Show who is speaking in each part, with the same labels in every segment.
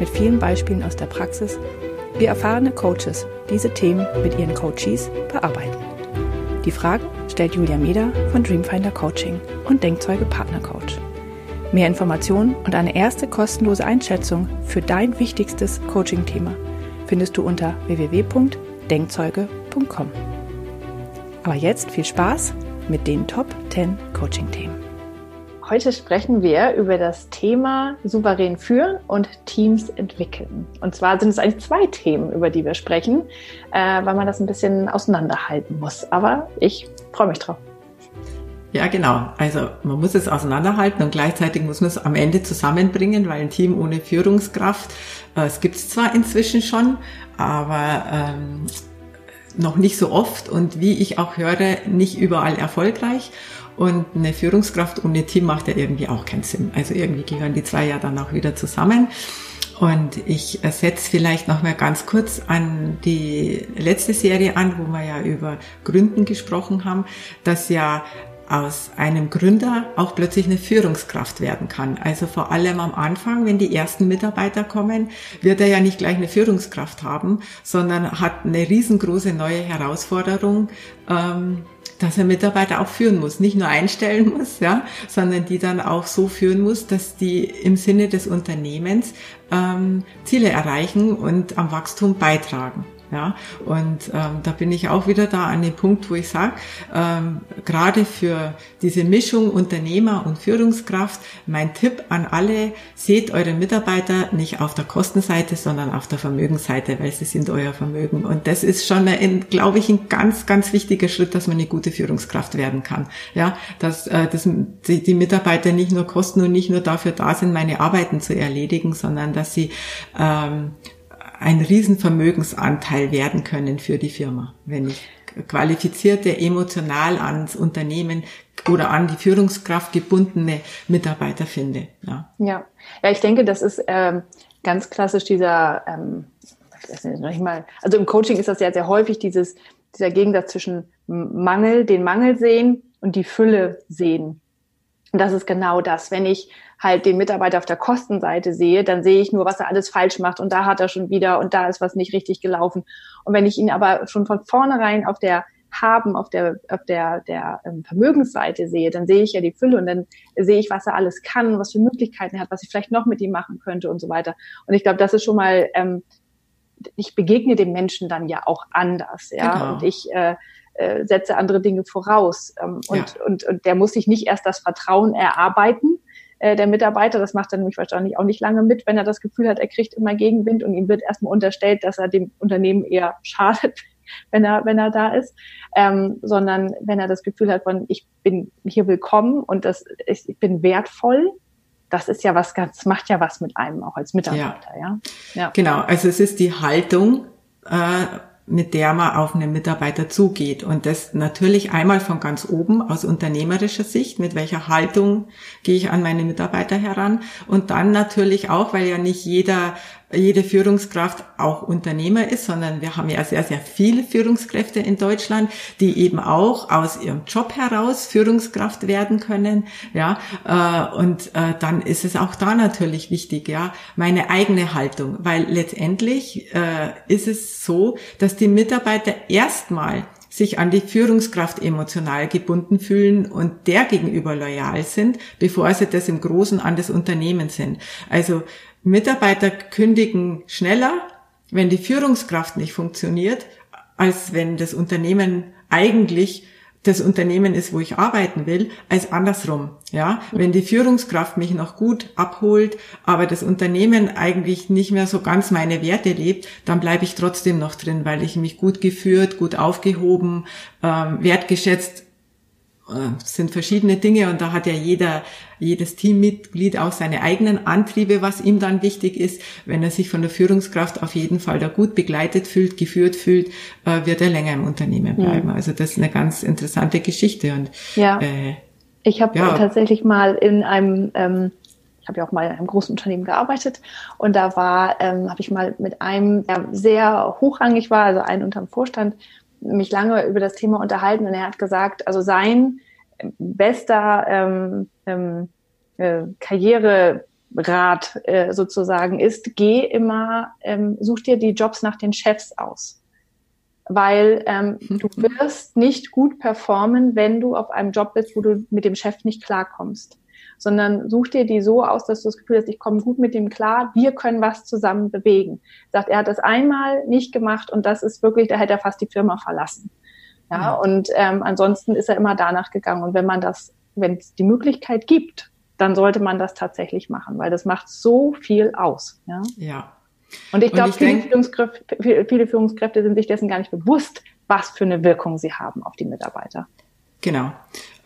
Speaker 1: mit vielen Beispielen aus der Praxis, wie erfahrene Coaches diese Themen mit ihren Coaches bearbeiten. Die Fragen stellt Julia Meder von Dreamfinder Coaching und Denkzeuge Partner Coach. Mehr Informationen und eine erste kostenlose Einschätzung für dein wichtigstes Coaching-Thema findest du unter www.denkzeuge.com. Aber jetzt viel Spaß mit den Top 10 Coaching-Themen. Heute sprechen wir über das Thema souverän führen und Teams entwickeln. Und zwar sind es eigentlich zwei Themen, über die wir sprechen, äh, weil man das ein bisschen auseinanderhalten muss. Aber ich freue mich drauf.
Speaker 2: Ja, genau. Also man muss es auseinanderhalten und gleichzeitig muss man es am Ende zusammenbringen, weil ein Team ohne Führungskraft, äh, es gibt es zwar inzwischen schon, aber ähm, noch nicht so oft und wie ich auch höre, nicht überall erfolgreich. Und eine Führungskraft ohne Team macht ja irgendwie auch keinen Sinn. Also irgendwie gehören die zwei ja dann auch wieder zusammen. Und ich setze vielleicht noch mal ganz kurz an die letzte Serie an, wo wir ja über Gründen gesprochen haben, dass ja aus einem Gründer auch plötzlich eine Führungskraft werden kann. Also vor allem am Anfang, wenn die ersten Mitarbeiter kommen, wird er ja nicht gleich eine Führungskraft haben, sondern hat eine riesengroße neue Herausforderung, ähm, dass er Mitarbeiter auch führen muss, nicht nur einstellen muss, ja, sondern die dann auch so führen muss, dass die im Sinne des Unternehmens ähm, Ziele erreichen und am Wachstum beitragen. Ja, und ähm, da bin ich auch wieder da an dem Punkt, wo ich sage, ähm, gerade für diese Mischung Unternehmer und Führungskraft, mein Tipp an alle, seht eure Mitarbeiter nicht auf der Kostenseite, sondern auf der Vermögensseite, weil sie sind euer Vermögen. Und das ist schon, glaube ich, ein ganz, ganz wichtiger Schritt, dass man eine gute Führungskraft werden kann. Ja, dass, äh, dass die, die Mitarbeiter nicht nur kosten und nicht nur dafür da sind, meine Arbeiten zu erledigen, sondern dass sie ähm, ein Riesenvermögensanteil werden können für die Firma, wenn ich qualifizierte, emotional ans Unternehmen oder an die Führungskraft gebundene Mitarbeiter finde.
Speaker 1: Ja, ja, ja ich denke, das ist ähm, ganz klassisch dieser, ähm, weiß nicht mal, also im Coaching ist das ja sehr häufig dieses, dieser Gegensatz zwischen Mangel, den Mangel sehen und die Fülle sehen. Und das ist genau das. Wenn ich halt den Mitarbeiter auf der Kostenseite sehe, dann sehe ich nur, was er alles falsch macht und da hat er schon wieder und da ist was nicht richtig gelaufen. Und wenn ich ihn aber schon von vornherein auf der haben auf der auf der der ähm, Vermögensseite sehe, dann sehe ich ja die Fülle und dann sehe ich, was er alles kann, was für Möglichkeiten er hat, was ich vielleicht noch mit ihm machen könnte und so weiter. Und ich glaube, das ist schon mal, ähm, ich begegne dem Menschen dann ja auch anders, ja. Genau. Und ich äh, äh, setze andere Dinge voraus. Ähm, und, ja. und, und der muss sich nicht erst das Vertrauen erarbeiten, äh, der Mitarbeiter. Das macht er nämlich wahrscheinlich auch nicht lange mit, wenn er das Gefühl hat, er kriegt immer Gegenwind und ihm wird erstmal unterstellt, dass er dem Unternehmen eher schadet, wenn er, wenn er da ist, ähm, sondern wenn er das Gefühl hat von, ich bin hier willkommen und das, ich, ich bin wertvoll, das ist ja was ganz, macht ja was mit einem auch als Mitarbeiter, ja.
Speaker 2: ja? ja. Genau, also es ist die Haltung, äh, mit der man auf einen Mitarbeiter zugeht. Und das natürlich einmal von ganz oben aus unternehmerischer Sicht, mit welcher Haltung gehe ich an meine Mitarbeiter heran. Und dann natürlich auch, weil ja nicht jeder jede Führungskraft auch Unternehmer ist, sondern wir haben ja sehr, sehr viele Führungskräfte in Deutschland, die eben auch aus ihrem Job heraus Führungskraft werden können. Ja, äh, und äh, dann ist es auch da natürlich wichtig, ja, meine eigene Haltung, weil letztendlich äh, ist es so, dass die Mitarbeiter erstmal sich an die Führungskraft emotional gebunden fühlen und der gegenüber loyal sind, bevor sie das im Großen an das Unternehmen sind. Also Mitarbeiter kündigen schneller, wenn die Führungskraft nicht funktioniert, als wenn das Unternehmen eigentlich das Unternehmen ist, wo ich arbeiten will, als andersrum. Ja, wenn die Führungskraft mich noch gut abholt, aber das Unternehmen eigentlich nicht mehr so ganz meine Werte lebt, dann bleibe ich trotzdem noch drin, weil ich mich gut geführt, gut aufgehoben, ähm, wertgeschätzt sind verschiedene Dinge und da hat ja jeder, jedes Teammitglied auch seine eigenen Antriebe, was ihm dann wichtig ist. Wenn er sich von der Führungskraft auf jeden Fall da gut begleitet fühlt, geführt fühlt, äh, wird er länger im Unternehmen bleiben. Ja. Also das ist eine ganz interessante Geschichte und
Speaker 1: ja. Äh, ich habe ja. tatsächlich mal in einem ähm, ich habe ja auch mal in einem großen Unternehmen gearbeitet und da war, ähm, habe ich mal mit einem, der sehr hochrangig war, also einen unterm Vorstand, mich lange über das Thema unterhalten und er hat gesagt, also sein bester ähm, ähm, äh, Karriererat äh, sozusagen ist, geh immer, ähm, such dir die Jobs nach den Chefs aus. Weil ähm, du wirst nicht gut performen, wenn du auf einem Job bist, wo du mit dem Chef nicht klarkommst sondern such dir die so aus, dass du das Gefühl hast, ich komme gut mit dem klar, wir können was zusammen bewegen. Sagt, er hat das einmal nicht gemacht und das ist wirklich, da hätte er fast die Firma verlassen. Ja, mhm. und ähm, ansonsten ist er immer danach gegangen. Und wenn man das, wenn es die Möglichkeit gibt, dann sollte man das tatsächlich machen, weil das macht so viel aus. Ja.
Speaker 2: ja.
Speaker 1: Und ich glaube, viele, Führungskräfte, viele Führungskräfte sind sich dessen gar nicht bewusst, was für eine Wirkung sie haben auf die Mitarbeiter.
Speaker 2: Genau.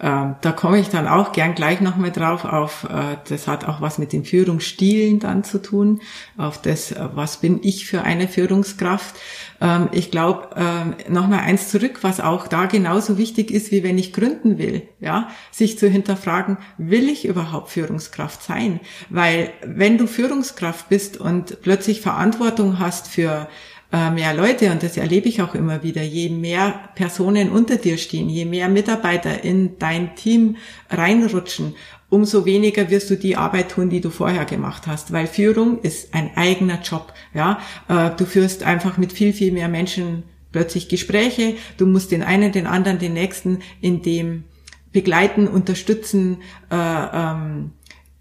Speaker 2: Ähm, da komme ich dann auch gern gleich nochmal drauf auf, äh, das hat auch was mit den Führungsstilen dann zu tun, auf das, äh, was bin ich für eine Führungskraft. Ähm, ich glaube, ähm, nochmal eins zurück, was auch da genauso wichtig ist, wie wenn ich gründen will, ja, sich zu hinterfragen, will ich überhaupt Führungskraft sein? Weil wenn du Führungskraft bist und plötzlich Verantwortung hast für mehr Leute, und das erlebe ich auch immer wieder, je mehr Personen unter dir stehen, je mehr Mitarbeiter in dein Team reinrutschen, umso weniger wirst du die Arbeit tun, die du vorher gemacht hast, weil Führung ist ein eigener Job, ja. Äh, du führst einfach mit viel, viel mehr Menschen plötzlich Gespräche, du musst den einen, den anderen, den nächsten in dem begleiten, unterstützen, äh, ähm,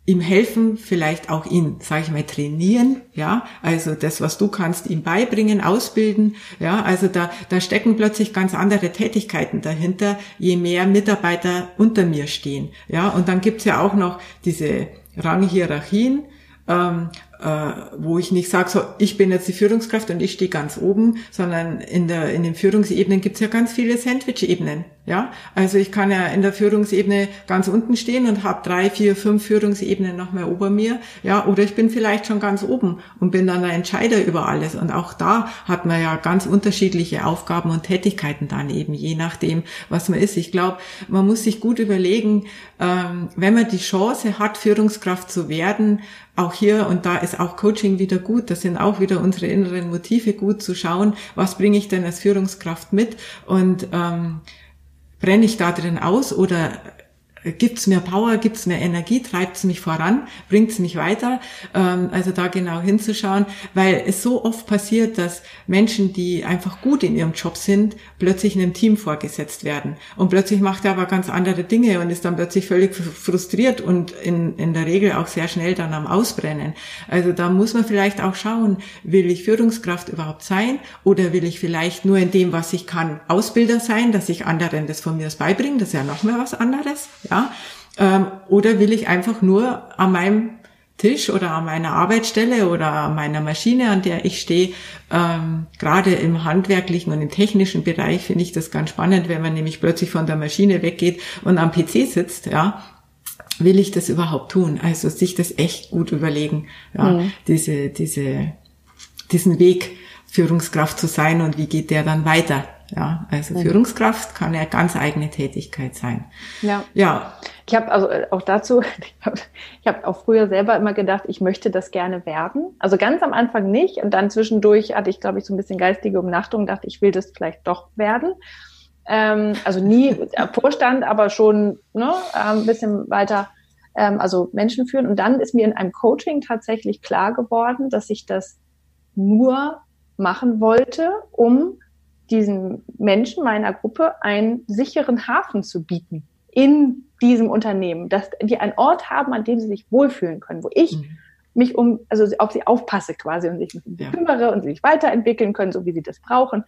Speaker 2: ihm helfen, vielleicht auch ihn, sage ich mal, trainieren, ja, also das, was du kannst, ihm beibringen, ausbilden, ja, also da, da stecken plötzlich ganz andere Tätigkeiten dahinter, je mehr Mitarbeiter unter mir stehen, ja, und dann gibt's ja auch noch diese Ranghierarchien, ähm, äh, wo ich nicht sage, so, ich bin jetzt die Führungskraft und ich stehe ganz oben, sondern in, der, in den Führungsebenen gibt's ja ganz viele Sandwich-Ebenen. Ja, also ich kann ja in der Führungsebene ganz unten stehen und habe drei, vier, fünf Führungsebenen noch mehr ober mir. Ja, oder ich bin vielleicht schon ganz oben und bin dann der Entscheider über alles. Und auch da hat man ja ganz unterschiedliche Aufgaben und Tätigkeiten dann eben, je nachdem, was man ist. Ich glaube, man muss sich gut überlegen, ähm, wenn man die Chance hat, Führungskraft zu werden, auch hier und da ist auch Coaching wieder gut. Das sind auch wieder unsere inneren Motive gut zu schauen, was bringe ich denn als Führungskraft mit und ähm, brenne ich da drin aus oder gibt's mir Power, gibt's mir Energie, treibt's mich voran, bringt's mich weiter. Ähm, also da genau hinzuschauen, weil es so oft passiert, dass Menschen, die einfach gut in ihrem Job sind, plötzlich in einem Team vorgesetzt werden. Und plötzlich macht er aber ganz andere Dinge und ist dann plötzlich völlig frustriert und in, in der Regel auch sehr schnell dann am Ausbrennen. Also da muss man vielleicht auch schauen, will ich Führungskraft überhaupt sein oder will ich vielleicht nur in dem, was ich kann, Ausbilder sein, dass ich anderen das von mir beibringe, das ist ja noch mehr was anderes. Ja? Ähm, oder will ich einfach nur an meinem Tisch oder an meiner Arbeitsstelle oder an meiner Maschine, an der ich stehe, ähm, gerade im handwerklichen und im technischen Bereich finde ich das ganz spannend, wenn man nämlich plötzlich von der Maschine weggeht und am PC sitzt, ja, will ich das überhaupt tun? Also sich das echt gut überlegen, ja, mhm. diese, diese, diesen Weg Führungskraft zu sein und wie geht der dann weiter? Ja, also. Führungskraft kann ja ganz eigene Tätigkeit sein.
Speaker 1: Ja. Ja. Ich habe also äh, auch dazu, ich habe hab auch früher selber immer gedacht, ich möchte das gerne werden. Also ganz am Anfang nicht und dann zwischendurch hatte ich, glaube ich, so ein bisschen geistige Umnachtung, dachte, ich will das vielleicht doch werden. Ähm, also nie Vorstand, aber schon ne, ein ähm, bisschen weiter, ähm, also Menschen führen. Und dann ist mir in einem Coaching tatsächlich klar geworden, dass ich das nur machen wollte, um diesen Menschen meiner Gruppe einen sicheren Hafen zu bieten in diesem Unternehmen, dass die einen Ort haben, an dem sie sich wohlfühlen können, wo ich mhm. mich um, also auf sie aufpasse quasi und sich sie ja. kümmere und sie sich weiterentwickeln können, so wie sie das brauchen.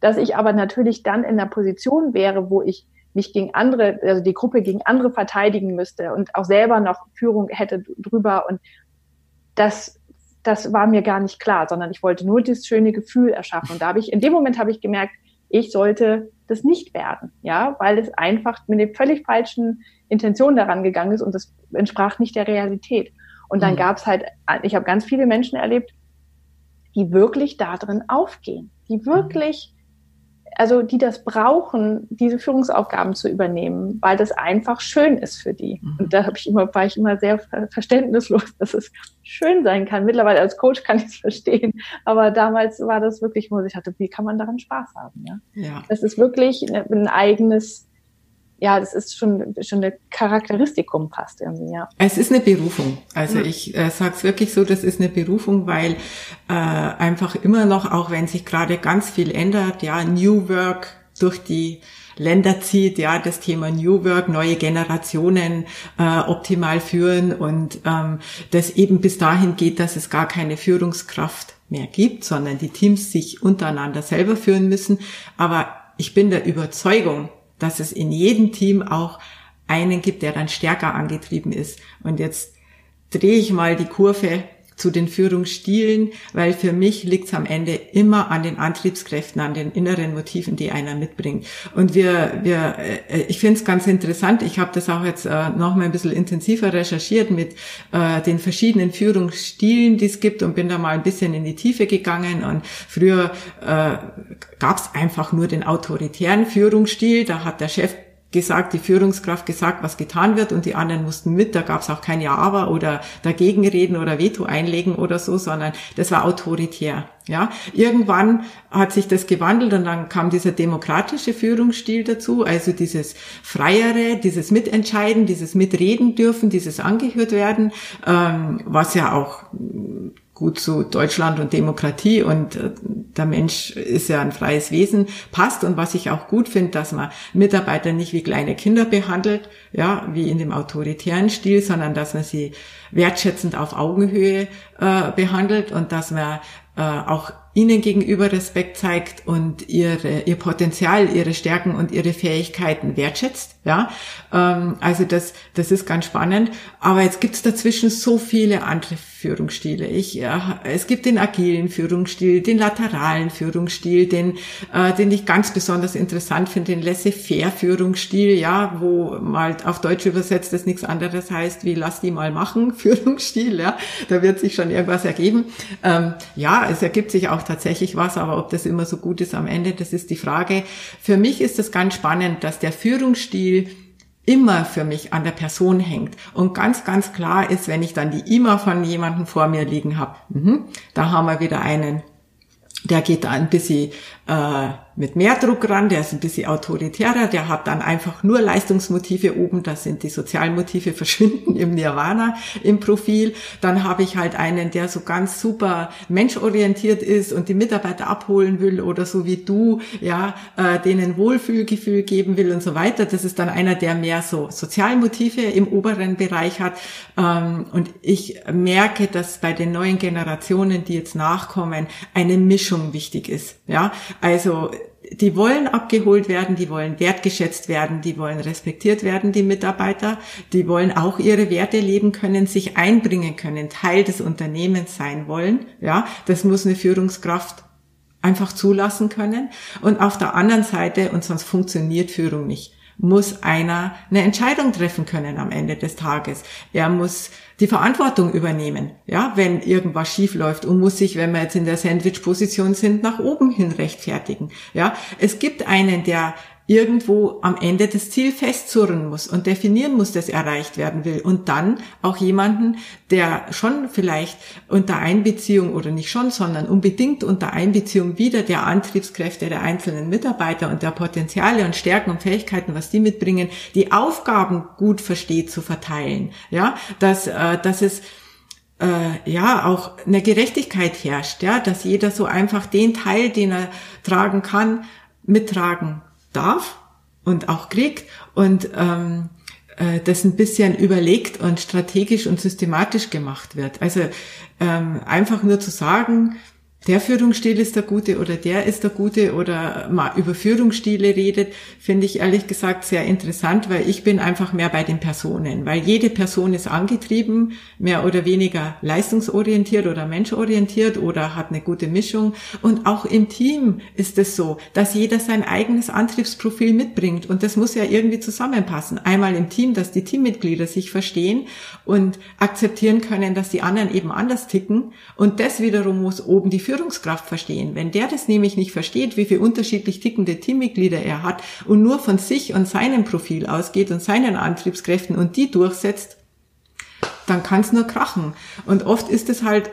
Speaker 1: Dass ich aber natürlich dann in der Position wäre, wo ich mich gegen andere, also die Gruppe gegen andere verteidigen müsste und auch selber noch Führung hätte drüber und das das war mir gar nicht klar, sondern ich wollte nur dieses schöne Gefühl erschaffen. Und da habe ich, in dem Moment habe ich gemerkt, ich sollte das nicht werden, ja, weil es einfach mit den völlig falschen Intentionen daran gegangen ist und das entsprach nicht der Realität. Und dann mhm. gab es halt, ich habe ganz viele Menschen erlebt, die wirklich da drin aufgehen, die wirklich also die das brauchen, diese Führungsaufgaben zu übernehmen, weil das einfach schön ist für die. Mhm. Und da habe ich immer, war ich immer sehr verständnislos, dass es schön sein kann. Mittlerweile als Coach kann ich es verstehen, aber damals war das wirklich, wo ich hatte, wie kann man daran Spaß haben? Ja, ja. das ist wirklich ein eigenes ja, das ist schon, schon eine Charakteristikum fast irgendwie, ja.
Speaker 2: Es ist eine Berufung. Also ja. ich äh, sage es wirklich so, das ist eine Berufung, weil äh, einfach immer noch, auch wenn sich gerade ganz viel ändert, ja, New Work durch die Länder zieht, ja, das Thema New Work, neue Generationen äh, optimal führen und ähm, das eben bis dahin geht, dass es gar keine Führungskraft mehr gibt, sondern die Teams sich untereinander selber führen müssen. Aber ich bin der Überzeugung, dass es in jedem Team auch einen gibt, der dann stärker angetrieben ist. Und jetzt drehe ich mal die Kurve zu den Führungsstilen, weil für mich liegt es am Ende immer an den Antriebskräften, an den inneren Motiven, die einer mitbringt. Und wir, wir, äh, ich finde es ganz interessant. Ich habe das auch jetzt äh, noch mal ein bisschen intensiver recherchiert mit äh, den verschiedenen Führungsstilen, die es gibt und bin da mal ein bisschen in die Tiefe gegangen. Und früher äh, gab es einfach nur den autoritären Führungsstil. Da hat der Chef gesagt, die Führungskraft gesagt, was getan wird und die anderen mussten mit. Da gab es auch kein Ja, aber oder dagegen reden oder Veto einlegen oder so, sondern das war autoritär. Ja, irgendwann hat sich das gewandelt und dann kam dieser demokratische Führungsstil dazu, also dieses freiere, dieses Mitentscheiden, dieses Mitreden dürfen, dieses angehört werden, ähm, was ja auch gut zu Deutschland und Demokratie und äh, der Mensch ist ja ein freies Wesen, passt. Und was ich auch gut finde, dass man Mitarbeiter nicht wie kleine Kinder behandelt, ja, wie in dem autoritären Stil, sondern dass man sie wertschätzend auf Augenhöhe äh, behandelt und dass man äh, auch ihnen gegenüber Respekt zeigt und ihre, ihr Potenzial, ihre Stärken und ihre Fähigkeiten wertschätzt. Ja, ähm, also das, das ist ganz spannend. Aber jetzt gibt's dazwischen so viele andere Führungsstile. Ich, ja, es gibt den agilen Führungsstil, den lateralen Führungsstil, den, äh, den ich ganz besonders interessant finde, den laissez-faire Führungsstil, ja, wo mal auf Deutsch übersetzt das nichts anderes heißt wie lass die mal machen Führungsstil, ja, da wird sich schon irgendwas ergeben. Ähm, ja, es ergibt sich auch tatsächlich was, aber ob das immer so gut ist am Ende, das ist die Frage. Für mich ist es ganz spannend, dass der Führungsstil immer für mich an der Person hängt. Und ganz, ganz klar ist, wenn ich dann die E-Mail von jemandem vor mir liegen habe, mhm, da haben wir wieder einen, der geht da ein bisschen mit mehr Druck ran, der ist ein bisschen autoritärer, der hat dann einfach nur Leistungsmotive oben, das sind die Sozialmotive verschwinden im Nirvana im Profil. Dann habe ich halt einen, der so ganz super menschorientiert ist und die Mitarbeiter abholen will oder so wie du, ja, äh, denen Wohlfühlgefühl geben will und so weiter. Das ist dann einer, der mehr so Sozialmotive im oberen Bereich hat. Ähm, und ich merke, dass bei den neuen Generationen, die jetzt nachkommen, eine Mischung wichtig ist. Ja, also die wollen abgeholt werden, die wollen wertgeschätzt werden, die wollen respektiert werden, die Mitarbeiter, die wollen auch ihre Werte leben können, sich einbringen können, Teil des Unternehmens sein wollen. Ja, das muss eine Führungskraft einfach zulassen können. Und auf der anderen Seite, und sonst funktioniert Führung nicht, muss einer eine Entscheidung treffen können am Ende des Tages. Er muss die Verantwortung übernehmen, ja, wenn irgendwas schief läuft und muss sich, wenn wir jetzt in der Sandwich-Position sind, nach oben hin rechtfertigen. Ja, es gibt einen, der irgendwo am Ende das Ziel festzurren muss und definieren muss, dass erreicht werden will. Und dann auch jemanden, der schon vielleicht unter Einbeziehung oder nicht schon, sondern unbedingt unter Einbeziehung wieder der Antriebskräfte der einzelnen Mitarbeiter und der Potenziale und Stärken und Fähigkeiten, was die mitbringen, die Aufgaben gut versteht zu verteilen. Ja, dass, äh, dass es äh, ja auch eine Gerechtigkeit herrscht, ja, dass jeder so einfach den Teil, den er tragen kann, mittragen darf und auch kriegt und ähm, äh, das ein bisschen überlegt und strategisch und systematisch gemacht wird. Also ähm, einfach nur zu sagen, der Führungsstil ist der gute oder der ist der gute oder mal über Führungsstile redet, finde ich ehrlich gesagt sehr interessant, weil ich bin einfach mehr bei den Personen, weil jede Person ist angetrieben, mehr oder weniger leistungsorientiert oder menschorientiert oder hat eine gute Mischung und auch im Team ist es so, dass jeder sein eigenes Antriebsprofil mitbringt und das muss ja irgendwie zusammenpassen. Einmal im Team, dass die Teammitglieder sich verstehen und akzeptieren können, dass die anderen eben anders ticken und das wiederum muss oben die Führungskraft verstehen. Wenn der das nämlich nicht versteht, wie viele unterschiedlich tickende Teammitglieder er hat und nur von sich und seinem Profil ausgeht und seinen Antriebskräften und die durchsetzt, dann kann es nur krachen. Und oft ist es halt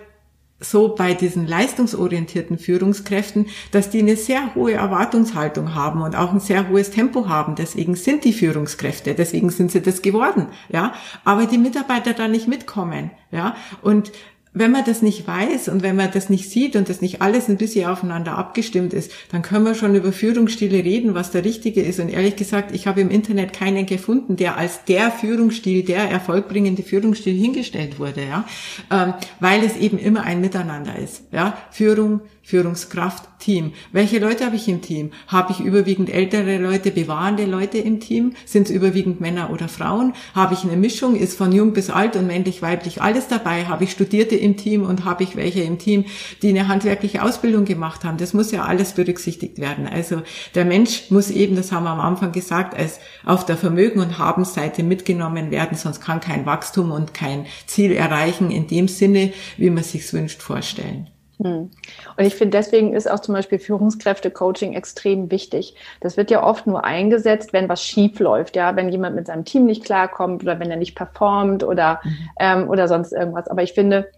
Speaker 2: so bei diesen leistungsorientierten Führungskräften, dass die eine sehr hohe Erwartungshaltung haben und auch ein sehr hohes Tempo haben. Deswegen sind die Führungskräfte, deswegen sind sie das geworden, ja. Aber die Mitarbeiter da nicht mitkommen, ja. Und wenn man das nicht weiß und wenn man das nicht sieht und das nicht alles ein bisschen aufeinander abgestimmt ist, dann können wir schon über Führungsstile reden, was der richtige ist. Und ehrlich gesagt, ich habe im Internet keinen gefunden, der als der Führungsstil, der erfolgbringende Führungsstil hingestellt wurde, ja, ähm, weil es eben immer ein Miteinander ist, ja, Führung, Führungskraft, Team. Welche Leute habe ich im Team? Habe ich überwiegend ältere Leute, bewahrende Leute im Team? Sind es überwiegend Männer oder Frauen? Habe ich eine Mischung? Ist von jung bis alt und männlich, weiblich alles dabei? Habe ich Studierte im Team und habe ich welche im Team, die eine handwerkliche Ausbildung gemacht haben? Das muss ja alles berücksichtigt werden. Also der Mensch muss eben, das haben wir am Anfang gesagt, als auf der Vermögen- und Habensseite mitgenommen werden, sonst kann kein Wachstum und kein Ziel erreichen in dem Sinne, wie man sich wünscht, vorstellen.
Speaker 1: Hm. Und ich finde, deswegen ist auch zum Beispiel Führungskräfte-Coaching extrem wichtig. Das wird ja oft nur eingesetzt, wenn was schief läuft, ja, wenn jemand mit seinem Team nicht klarkommt oder wenn er nicht performt oder, mhm. ähm, oder sonst irgendwas. Aber ich finde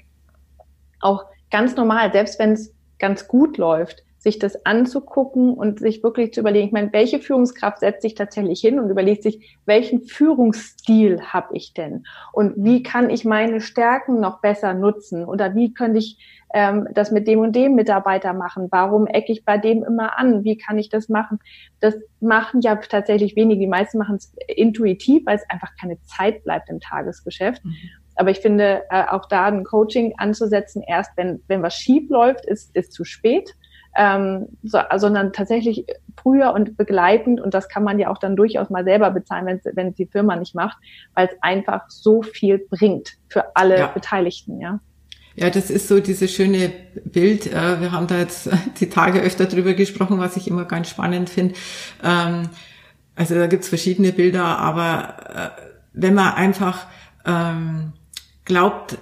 Speaker 1: auch ganz normal, selbst wenn es ganz gut läuft, sich das anzugucken und sich wirklich zu überlegen, ich meine, welche Führungskraft setzt sich tatsächlich hin und überlegt sich, welchen Führungsstil habe ich denn? Und wie kann ich meine Stärken noch besser nutzen? Oder wie könnte ich ähm, das mit dem und dem Mitarbeiter machen? Warum ecke ich bei dem immer an? Wie kann ich das machen? Das machen ja tatsächlich wenige. Die meisten machen es intuitiv, weil es einfach keine Zeit bleibt im Tagesgeschäft. Mhm. Aber ich finde, äh, auch da ein Coaching anzusetzen, erst wenn, wenn was schief läuft, ist, ist zu spät. Ähm, so, sondern tatsächlich früher und begleitend und das kann man ja auch dann durchaus mal selber bezahlen, wenn wenn es die Firma nicht macht, weil es einfach so viel bringt für alle ja. Beteiligten, ja.
Speaker 2: Ja, das ist so dieses schöne Bild. Äh, wir haben da jetzt die Tage öfter drüber gesprochen, was ich immer ganz spannend finde. Ähm, also da gibt's verschiedene Bilder, aber äh, wenn man einfach ähm, glaubt,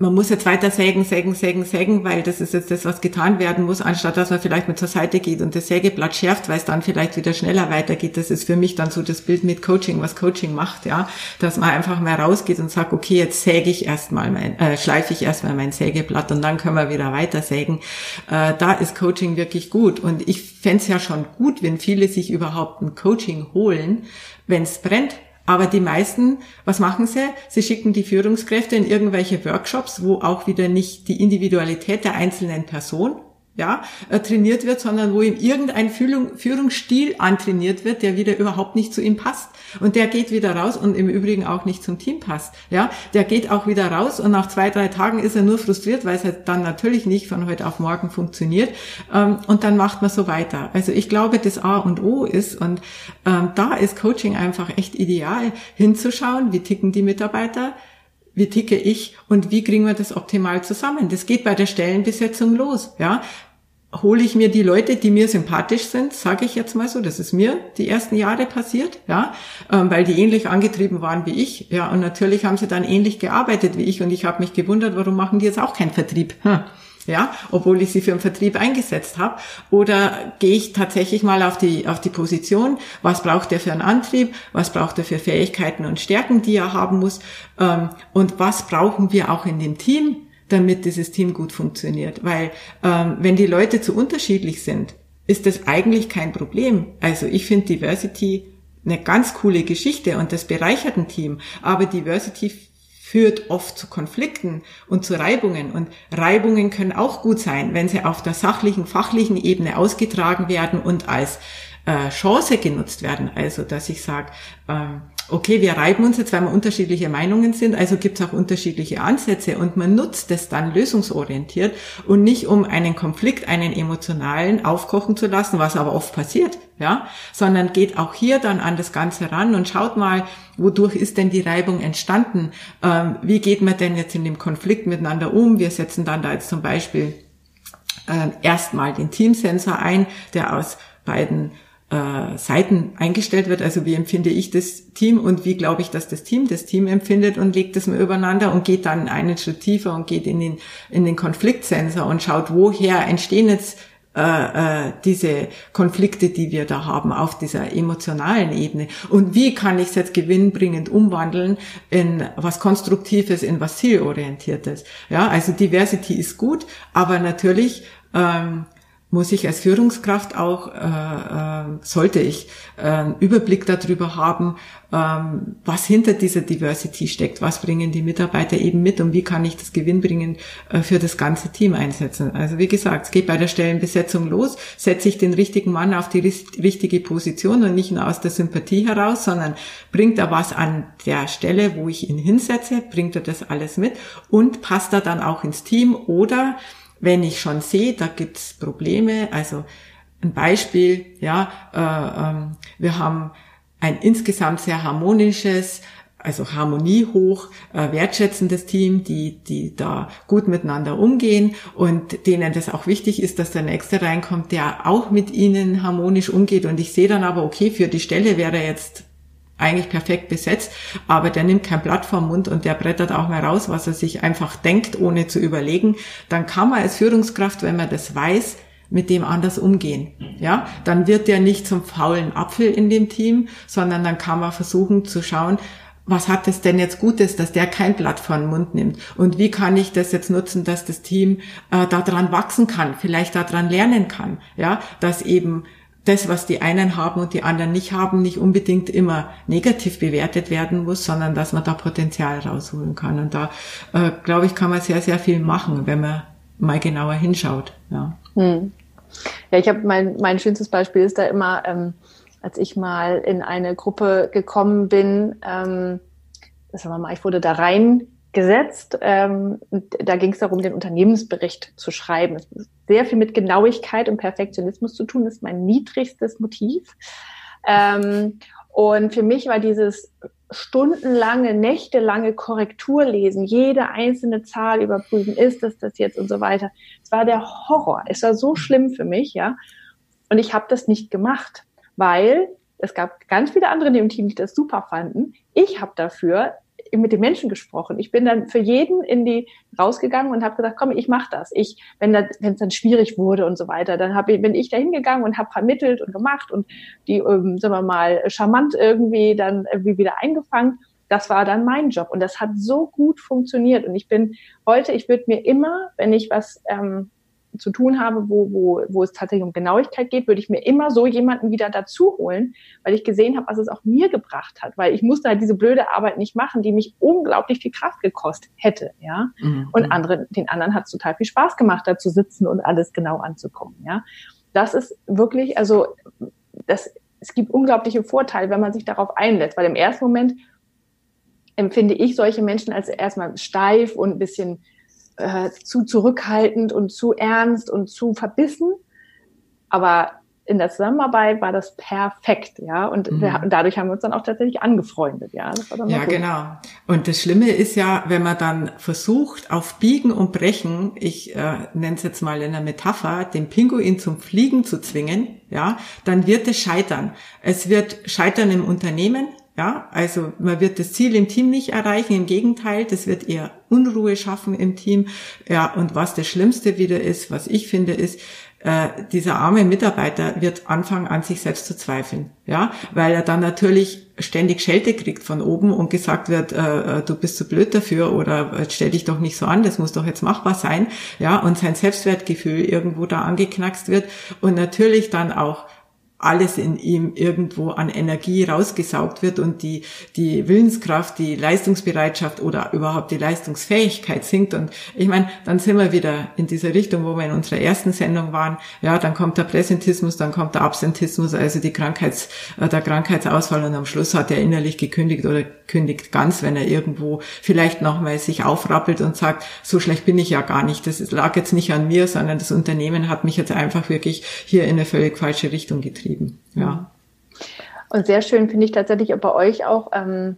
Speaker 2: man muss jetzt weiter sägen, sägen, sägen, sägen, weil das ist jetzt das, was getan werden muss, anstatt dass man vielleicht mit zur Seite geht und das Sägeblatt schärft, weil es dann vielleicht wieder schneller weitergeht. Das ist für mich dann so das Bild mit Coaching, was Coaching macht, ja, dass man einfach mal rausgeht und sagt, okay, jetzt säge ich erstmal mein, äh, schleife ich erstmal mein Sägeblatt und dann können wir wieder weiter sägen. Äh, da ist Coaching wirklich gut und ich fände ja schon gut, wenn viele sich überhaupt ein Coaching holen, wenn es brennt aber die meisten, was machen sie? Sie schicken die Führungskräfte in irgendwelche Workshops, wo auch wieder nicht die Individualität der einzelnen Person ja, äh, trainiert wird, sondern wo ihm irgendein Führungsstil antrainiert wird, der wieder überhaupt nicht zu ihm passt. Und der geht wieder raus und im Übrigen auch nicht zum Team passt. Ja, der geht auch wieder raus und nach zwei, drei Tagen ist er nur frustriert, weil es halt dann natürlich nicht von heute auf morgen funktioniert. Ähm, und dann macht man so weiter. Also ich glaube, das A und O ist und ähm, da ist Coaching einfach echt ideal, hinzuschauen, wie ticken die Mitarbeiter, wie ticke ich und wie kriegen wir das optimal zusammen. Das geht bei der Stellenbesetzung los. Ja, hole ich mir die Leute, die mir sympathisch sind, sage ich jetzt mal so, das ist mir die ersten Jahre passiert, ja, ähm, weil die ähnlich angetrieben waren wie ich, ja, und natürlich haben sie dann ähnlich gearbeitet wie ich und ich habe mich gewundert, warum machen die jetzt auch keinen Vertrieb? Hm. Ja, obwohl ich sie für den Vertrieb eingesetzt habe. Oder gehe ich tatsächlich mal auf die, auf die Position, was braucht er für einen Antrieb, was braucht er für Fähigkeiten und Stärken, die er haben muss, ähm, und was brauchen wir auch in dem Team, damit dieses Team gut funktioniert. Weil ähm, wenn die Leute zu unterschiedlich sind, ist das eigentlich kein Problem. Also ich finde Diversity eine ganz coole Geschichte und das bereichert ein Team. Aber Diversity führt oft zu Konflikten und zu Reibungen. Und Reibungen können auch gut sein, wenn sie auf der sachlichen, fachlichen Ebene ausgetragen werden und als äh, Chance genutzt werden. Also, dass ich sage, ähm, okay, wir reiben uns jetzt, weil wir unterschiedliche Meinungen sind, also gibt es auch unterschiedliche Ansätze und man nutzt es dann lösungsorientiert und nicht um einen Konflikt, einen emotionalen aufkochen zu lassen, was aber oft passiert, ja, sondern geht auch hier dann an das Ganze ran und schaut mal, wodurch ist denn die Reibung entstanden? Ähm, wie geht man denn jetzt in dem Konflikt miteinander um? Wir setzen dann da jetzt zum Beispiel äh, erstmal den Teamsensor ein, der aus beiden äh, Seiten eingestellt wird. Also wie empfinde ich das Team und wie glaube ich, dass das Team das Team empfindet und legt das mal übereinander und geht dann einen Schritt tiefer und geht in den, in den Konfliktsensor und schaut, woher entstehen jetzt äh, äh, diese Konflikte, die wir da haben auf dieser emotionalen Ebene. Und wie kann ich es jetzt gewinnbringend umwandeln in was Konstruktives, in was Zielorientiertes? Ja, also Diversity ist gut, aber natürlich ähm, muss ich als Führungskraft auch, äh, äh, sollte ich äh, Überblick darüber haben, ähm, was hinter dieser Diversity steckt, was bringen die Mitarbeiter eben mit und wie kann ich das gewinnbringend äh, für das ganze Team einsetzen. Also wie gesagt, es geht bei der Stellenbesetzung los, setze ich den richtigen Mann auf die richtige Position und nicht nur aus der Sympathie heraus, sondern bringt er was an der Stelle, wo ich ihn hinsetze, bringt er das alles mit und passt er dann auch ins Team oder wenn ich schon sehe, da gibt's Probleme, also ein Beispiel, ja, äh, ähm, wir haben ein insgesamt sehr harmonisches, also Harmonie hoch, äh, wertschätzendes Team, die, die da gut miteinander umgehen und denen das auch wichtig ist, dass der Nächste reinkommt, der auch mit ihnen harmonisch umgeht. Und ich sehe dann aber, okay, für die Stelle wäre jetzt eigentlich perfekt besetzt, aber der nimmt kein Blatt vom Mund und der brettert auch mal raus, was er sich einfach denkt, ohne zu überlegen, dann kann man als Führungskraft, wenn man das weiß, mit dem anders umgehen. Ja, dann wird der nicht zum faulen Apfel in dem Team, sondern dann kann man versuchen zu schauen, was hat es denn jetzt Gutes, dass der kein Blatt vor den Mund nimmt? Und wie kann ich das jetzt nutzen, dass das Team äh, daran wachsen kann, vielleicht daran lernen kann? Ja, dass eben das, was die einen haben und die anderen nicht haben, nicht unbedingt immer negativ bewertet werden muss, sondern dass man da Potenzial rausholen kann. Und da, äh, glaube ich, kann man sehr, sehr viel machen, wenn man mal genauer hinschaut. Ja, hm.
Speaker 1: ja ich habe mein, mein schönstes Beispiel ist da immer, ähm, als ich mal in eine Gruppe gekommen bin, ähm, sagen wir mal, ich wurde da rein gesetzt. Ähm, da ging es darum, den Unternehmensbericht zu schreiben. Es hat sehr viel mit Genauigkeit und Perfektionismus zu tun. Das ist mein niedrigstes Motiv. Ähm, und für mich war dieses stundenlange, nächtelange Korrekturlesen, jede einzelne Zahl überprüfen, ist das das jetzt und so weiter. Es war der Horror. Es war so schlimm für mich, ja. Und ich habe das nicht gemacht, weil es gab ganz viele andere in dem Team, die das super fanden. Ich habe dafür mit den Menschen gesprochen. Ich bin dann für jeden in die rausgegangen und habe gesagt, komm, ich mache das. Ich, wenn es dann schwierig wurde und so weiter, dann hab bin ich da hingegangen und habe vermittelt und gemacht und die, ähm, sagen wir mal, charmant irgendwie dann irgendwie wieder eingefangen. Das war dann mein Job und das hat so gut funktioniert. Und ich bin heute, ich würde mir immer, wenn ich was ähm, zu tun habe, wo, wo, wo es tatsächlich um Genauigkeit geht, würde ich mir immer so jemanden wieder dazu holen, weil ich gesehen habe, was es auch mir gebracht hat, weil ich musste halt diese blöde Arbeit nicht machen, die mich unglaublich viel Kraft gekostet hätte, ja. Mhm. Und andere, den anderen hat es total viel Spaß gemacht, da zu sitzen und alles genau anzukommen, ja. Das ist wirklich, also, das, es gibt unglaubliche Vorteile, wenn man sich darauf einlässt, weil im ersten Moment empfinde ich solche Menschen als erstmal steif und ein bisschen äh, zu zurückhaltend und zu ernst und zu verbissen. Aber in der Zusammenarbeit war das perfekt, ja. Und, mhm. wir, dadurch haben wir uns dann auch tatsächlich angefreundet, ja.
Speaker 2: ja, genau. Und das Schlimme ist ja, wenn man dann versucht, auf Biegen und Brechen, ich äh, nenne es jetzt mal in einer Metapher, den Pinguin zum Fliegen zu zwingen, ja, dann wird es scheitern. Es wird scheitern im Unternehmen, ja, also man wird das Ziel im Team nicht erreichen, im Gegenteil, das wird eher Unruhe schaffen im Team. Ja, und was das Schlimmste wieder ist, was ich finde, ist, äh, dieser arme Mitarbeiter wird anfangen an sich selbst zu zweifeln, ja, weil er dann natürlich ständig Schelte kriegt von oben und gesagt wird, äh, äh du bist zu blöd dafür oder äh, stell dich doch nicht so an, das muss doch jetzt machbar sein, ja, und sein Selbstwertgefühl irgendwo da angeknackst wird und natürlich dann auch alles in ihm irgendwo an Energie rausgesaugt wird und die, die Willenskraft, die Leistungsbereitschaft oder überhaupt die Leistungsfähigkeit sinkt. Und ich meine, dann sind wir wieder in dieser Richtung, wo wir in unserer ersten Sendung waren. Ja, dann kommt der Präsentismus, dann kommt der Absentismus, also die Krankheits, äh, der Krankheitsausfall und am Schluss hat er innerlich gekündigt oder kündigt ganz, wenn er irgendwo vielleicht nochmal sich aufrappelt und sagt, so schlecht bin ich ja gar nicht. Das lag jetzt nicht an mir, sondern das Unternehmen hat mich jetzt einfach wirklich hier in eine völlig falsche Richtung getrieben getrieben. Ja.
Speaker 1: Und sehr schön finde ich tatsächlich bei euch auch ähm,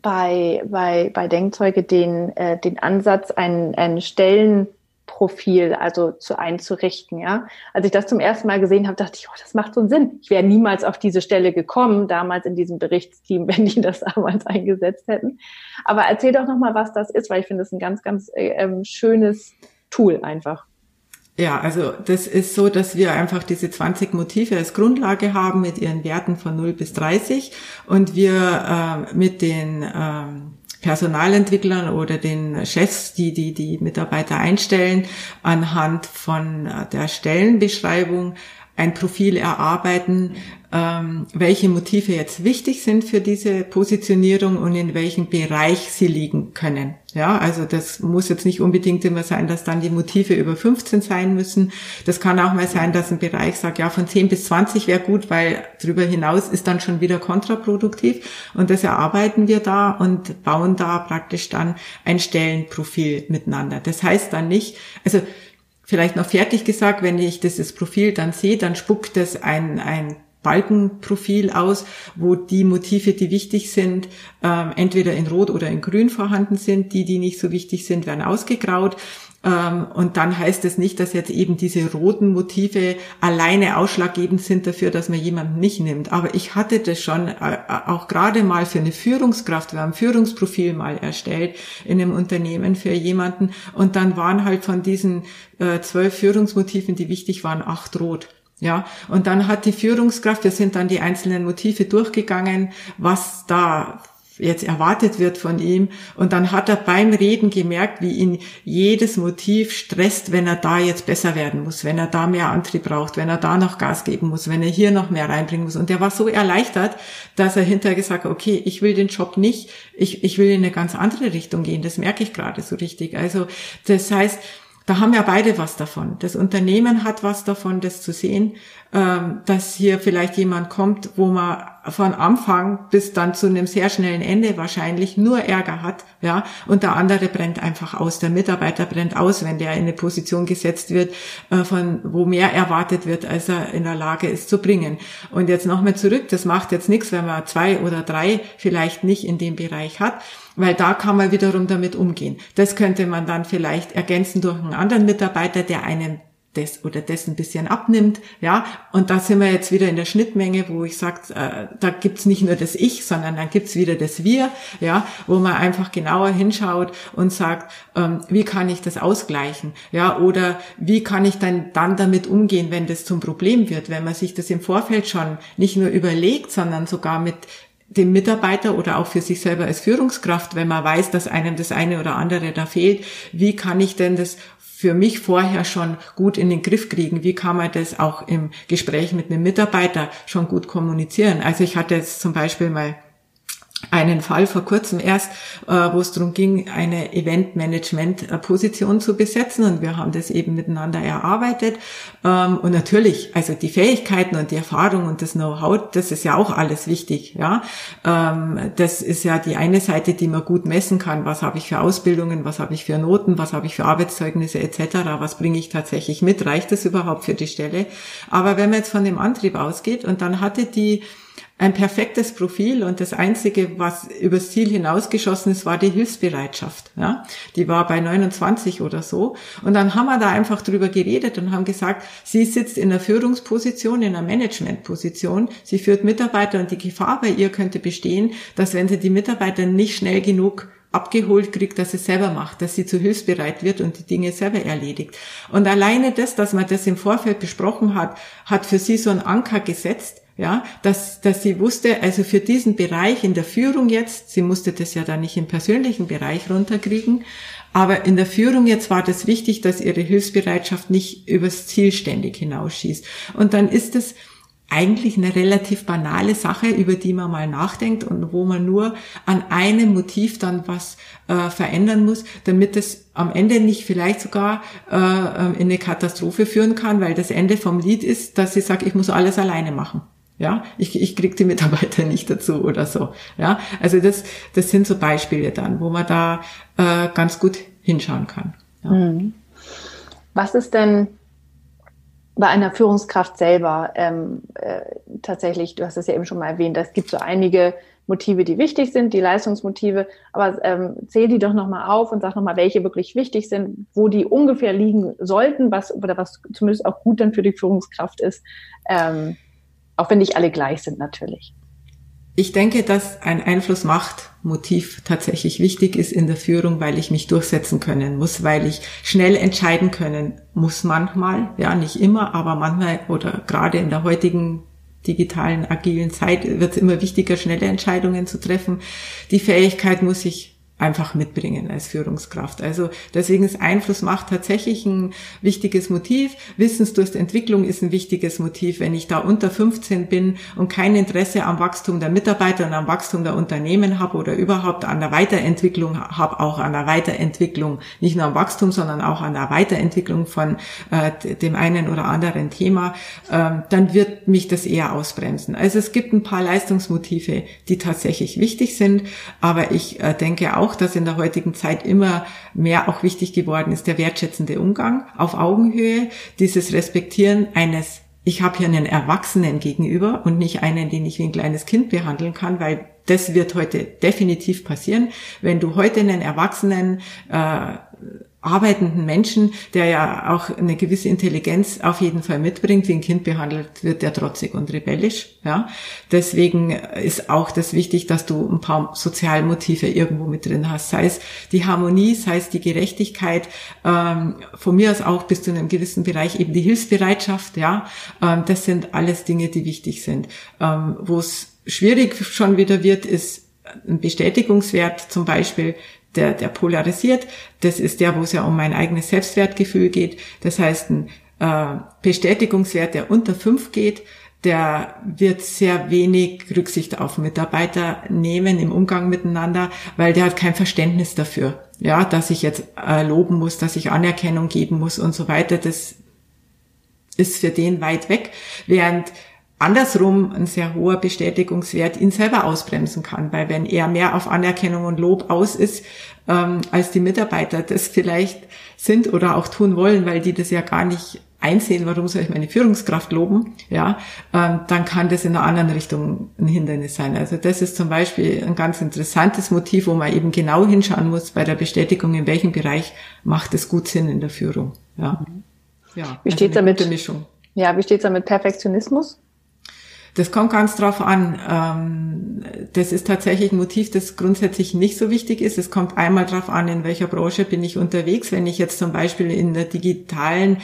Speaker 1: bei, bei, bei Denkzeuge den, äh, den Ansatz, ein, ein Stellenprofil also zu einzurichten. Ja, als ich das zum ersten Mal gesehen habe, dachte ich, oh, das macht so einen Sinn. Ich wäre niemals auf diese Stelle gekommen, damals in diesem Berichtsteam, wenn die das damals eingesetzt hätten. Aber erzähl doch noch mal, was das ist, weil ich finde es ein ganz, ganz äh, ähm, schönes Tool einfach.
Speaker 2: Ja, also das ist so, dass wir einfach diese 20 Motive als Grundlage haben mit ihren Werten von 0 bis 30 und wir äh, mit den äh, Personalentwicklern oder den Chefs, die die, die Mitarbeiter einstellen, anhand von äh, der Stellenbeschreibung ein Profil erarbeiten, ähm, welche Motive jetzt wichtig sind für diese Positionierung und in welchem Bereich sie liegen können. Ja, also das muss jetzt nicht unbedingt immer sein, dass dann die Motive über 15 sein müssen. Das kann auch mal sein, dass ein Bereich sagt, ja, von 10 bis 20 wäre gut, weil darüber hinaus ist dann schon wieder kontraproduktiv. Und das erarbeiten wir da und bauen da praktisch dann ein Stellenprofil miteinander. Das heißt dann nicht, also vielleicht noch fertig gesagt, wenn ich dieses Profil dann sehe, dann spuckt es ein, ein Balkenprofil aus, wo die Motive, die wichtig sind, ähm, entweder in Rot oder in Grün vorhanden sind. Die, die nicht so wichtig sind, werden ausgegraut. Ähm, und dann heißt es nicht, dass jetzt eben diese roten Motive alleine ausschlaggebend sind dafür, dass man jemanden nicht nimmt. Aber ich hatte das schon äh, äh, auch gerade mal für eine Führungskraft. Wir haben Führungsprofil mal erstellt in einem Unternehmen für jemanden. Und dann waren halt von diesen äh, zwölf Führungsmotiven, die wichtig waren, acht rot. Ja, und dann hat die Führungskraft, wir sind dann die einzelnen Motive durchgegangen, was da jetzt erwartet wird von ihm. Und dann hat er beim Reden gemerkt, wie ihn jedes Motiv stresst, wenn er da jetzt besser werden muss, wenn er da mehr Antrieb braucht, wenn er da noch Gas geben muss, wenn er hier noch mehr reinbringen muss. Und er war so erleichtert, dass er hinterher gesagt hat, okay, ich will den Job nicht, ich, ich will in eine ganz andere Richtung gehen. Das merke ich gerade so richtig. Also das heißt, da haben ja beide was davon. Das Unternehmen hat was davon, das zu sehen, dass hier vielleicht jemand kommt, wo man von Anfang bis dann zu einem sehr schnellen Ende wahrscheinlich nur Ärger hat, ja, und der andere brennt einfach aus. Der Mitarbeiter brennt aus, wenn der in eine Position gesetzt wird, äh, von wo mehr erwartet wird, als er in der Lage ist zu bringen. Und jetzt nochmal zurück, das macht jetzt nichts, wenn man zwei oder drei vielleicht nicht in dem Bereich hat weil da kann man wiederum damit umgehen. Das könnte man dann vielleicht ergänzen durch einen anderen Mitarbeiter, der einen das oder das ein bisschen abnimmt, ja, und da sind wir jetzt wieder in der Schnittmenge, wo ich sage, äh, da gibt's nicht nur das Ich, sondern dann gibt's wieder das Wir, ja, wo man einfach genauer hinschaut und sagt, ähm, wie kann ich das ausgleichen, ja, oder wie kann ich dann dann damit umgehen, wenn das zum Problem wird, wenn man sich das im Vorfeld schon nicht nur überlegt, sondern sogar mit dem Mitarbeiter oder auch für sich selber als Führungskraft, wenn man weiß, dass einem das eine oder andere da fehlt, wie kann ich denn das für mich vorher schon gut in den Griff kriegen? Wie kann man das auch im Gespräch mit einem Mitarbeiter schon gut kommunizieren? Also ich hatte jetzt zum Beispiel mal einen Fall vor kurzem erst, äh, wo es darum ging, eine Eventmanagement-Position zu besetzen und wir haben das eben miteinander erarbeitet. Ähm, und natürlich, also die Fähigkeiten und die Erfahrung und das Know-how, das ist ja auch alles wichtig. Ja, ähm, das ist ja die eine Seite, die man gut messen kann. Was habe ich für Ausbildungen? Was habe ich für Noten? Was habe ich für Arbeitszeugnisse etc.? Was bringe ich tatsächlich mit? Reicht das überhaupt für die Stelle? Aber wenn man jetzt von dem Antrieb ausgeht und dann hatte die ein perfektes Profil und das einzige, was übers Ziel hinausgeschossen ist, war die Hilfsbereitschaft. Ja, die war bei 29 oder so. Und dann haben wir da einfach drüber geredet und haben gesagt, sie sitzt in einer Führungsposition, in einer Managementposition. Sie führt Mitarbeiter und die Gefahr bei ihr könnte bestehen, dass wenn sie die Mitarbeiter nicht schnell genug abgeholt kriegt, dass sie selber macht, dass sie zu hilfsbereit wird und die Dinge selber erledigt. Und alleine das, dass man das im Vorfeld besprochen hat, hat für sie so einen Anker gesetzt, ja, dass, dass sie wusste, also für diesen Bereich in der Führung jetzt, sie musste das ja dann nicht im persönlichen Bereich runterkriegen, aber in der Führung jetzt war das wichtig, dass ihre Hilfsbereitschaft nicht übers Ziel ständig hinausschießt. Und dann ist es eigentlich eine relativ banale Sache, über die man mal nachdenkt und wo man nur an einem Motiv dann was äh, verändern muss, damit es am Ende nicht vielleicht sogar äh, in eine Katastrophe führen kann, weil das Ende vom Lied ist, dass ich sage, ich muss alles alleine machen. Ja, ich, ich kriege die Mitarbeiter nicht dazu oder so. Ja, also das, das sind so Beispiele dann, wo man da äh, ganz gut hinschauen kann. Ja.
Speaker 1: Mhm. Was ist denn bei einer Führungskraft selber ähm, äh, tatsächlich, du hast es ja eben schon mal erwähnt, es gibt so einige Motive, die wichtig sind, die Leistungsmotive, aber ähm, zähl die doch nochmal auf und sag nochmal, welche wirklich wichtig sind, wo die ungefähr liegen sollten, was oder was zumindest auch gut dann für die Führungskraft ist, ähm, auch wenn nicht alle gleich sind natürlich.
Speaker 2: Ich denke, dass ein Einflussmachtmotiv tatsächlich wichtig ist in der Führung, weil ich mich durchsetzen können muss, weil ich schnell entscheiden können muss manchmal, ja, nicht immer, aber manchmal oder gerade in der heutigen digitalen, agilen Zeit wird es immer wichtiger, schnelle Entscheidungen zu treffen. Die Fähigkeit muss ich einfach mitbringen als Führungskraft. Also deswegen ist Einflussmacht tatsächlich ein wichtiges Motiv. Wissensdurstentwicklung ist ein wichtiges Motiv. Wenn ich da unter 15 bin und kein Interesse am Wachstum der Mitarbeiter und am Wachstum der Unternehmen habe oder überhaupt an der Weiterentwicklung habe, auch an der Weiterentwicklung, nicht nur am Wachstum, sondern auch an der Weiterentwicklung von äh, dem einen oder anderen Thema, äh, dann wird mich das eher ausbremsen. Also es gibt ein paar Leistungsmotive, die tatsächlich wichtig sind, aber ich äh, denke auch, auch, dass in der heutigen Zeit immer mehr auch wichtig geworden ist, der wertschätzende Umgang auf Augenhöhe, dieses Respektieren eines ich habe hier einen Erwachsenen gegenüber und nicht einen, den ich wie ein kleines Kind behandeln kann, weil das wird heute definitiv passieren. Wenn du heute einen Erwachsenen äh, arbeitenden Menschen, der ja auch eine gewisse Intelligenz auf jeden Fall mitbringt, wie ein Kind behandelt, wird der trotzig und rebellisch. Ja, deswegen ist auch das wichtig, dass du ein paar Sozialmotive irgendwo mit drin hast, sei es die Harmonie, sei es die Gerechtigkeit, ähm, von mir aus auch bis zu einem gewissen Bereich eben die Hilfsbereitschaft. Ja, ähm, das sind alles Dinge, die wichtig sind. Ähm, Wo es schwierig schon wieder wird, ist ein Bestätigungswert zum Beispiel, der, der polarisiert. Das ist der, wo es ja um mein eigenes Selbstwertgefühl geht. Das heißt, ein äh, Bestätigungswert, der unter fünf geht, der wird sehr wenig Rücksicht auf Mitarbeiter nehmen im Umgang miteinander, weil der hat kein Verständnis dafür. Ja, dass ich jetzt äh, loben muss, dass ich Anerkennung geben muss und so weiter. Das ist für den weit weg. Während andersrum ein sehr hoher Bestätigungswert ihn selber ausbremsen kann, weil wenn er mehr auf Anerkennung und Lob aus ist, ähm, als die Mitarbeiter das vielleicht sind oder auch tun wollen, weil die das ja gar nicht einsehen, warum soll ich meine Führungskraft loben, ja, ähm, dann kann das in einer anderen Richtung ein Hindernis sein. Also das ist zum Beispiel ein ganz interessantes Motiv, wo man eben genau hinschauen muss bei der Bestätigung, in welchem Bereich macht es gut Sinn in der Führung. Ja,
Speaker 1: ja wie steht also damit? Mischung. Ja, wie steht es mit Perfektionismus?
Speaker 2: Das kommt ganz drauf an. Ähm, das ist tatsächlich ein Motiv, das grundsätzlich nicht so wichtig ist. Es kommt einmal drauf an, in welcher Branche bin ich unterwegs. Wenn ich jetzt zum Beispiel in der digitalen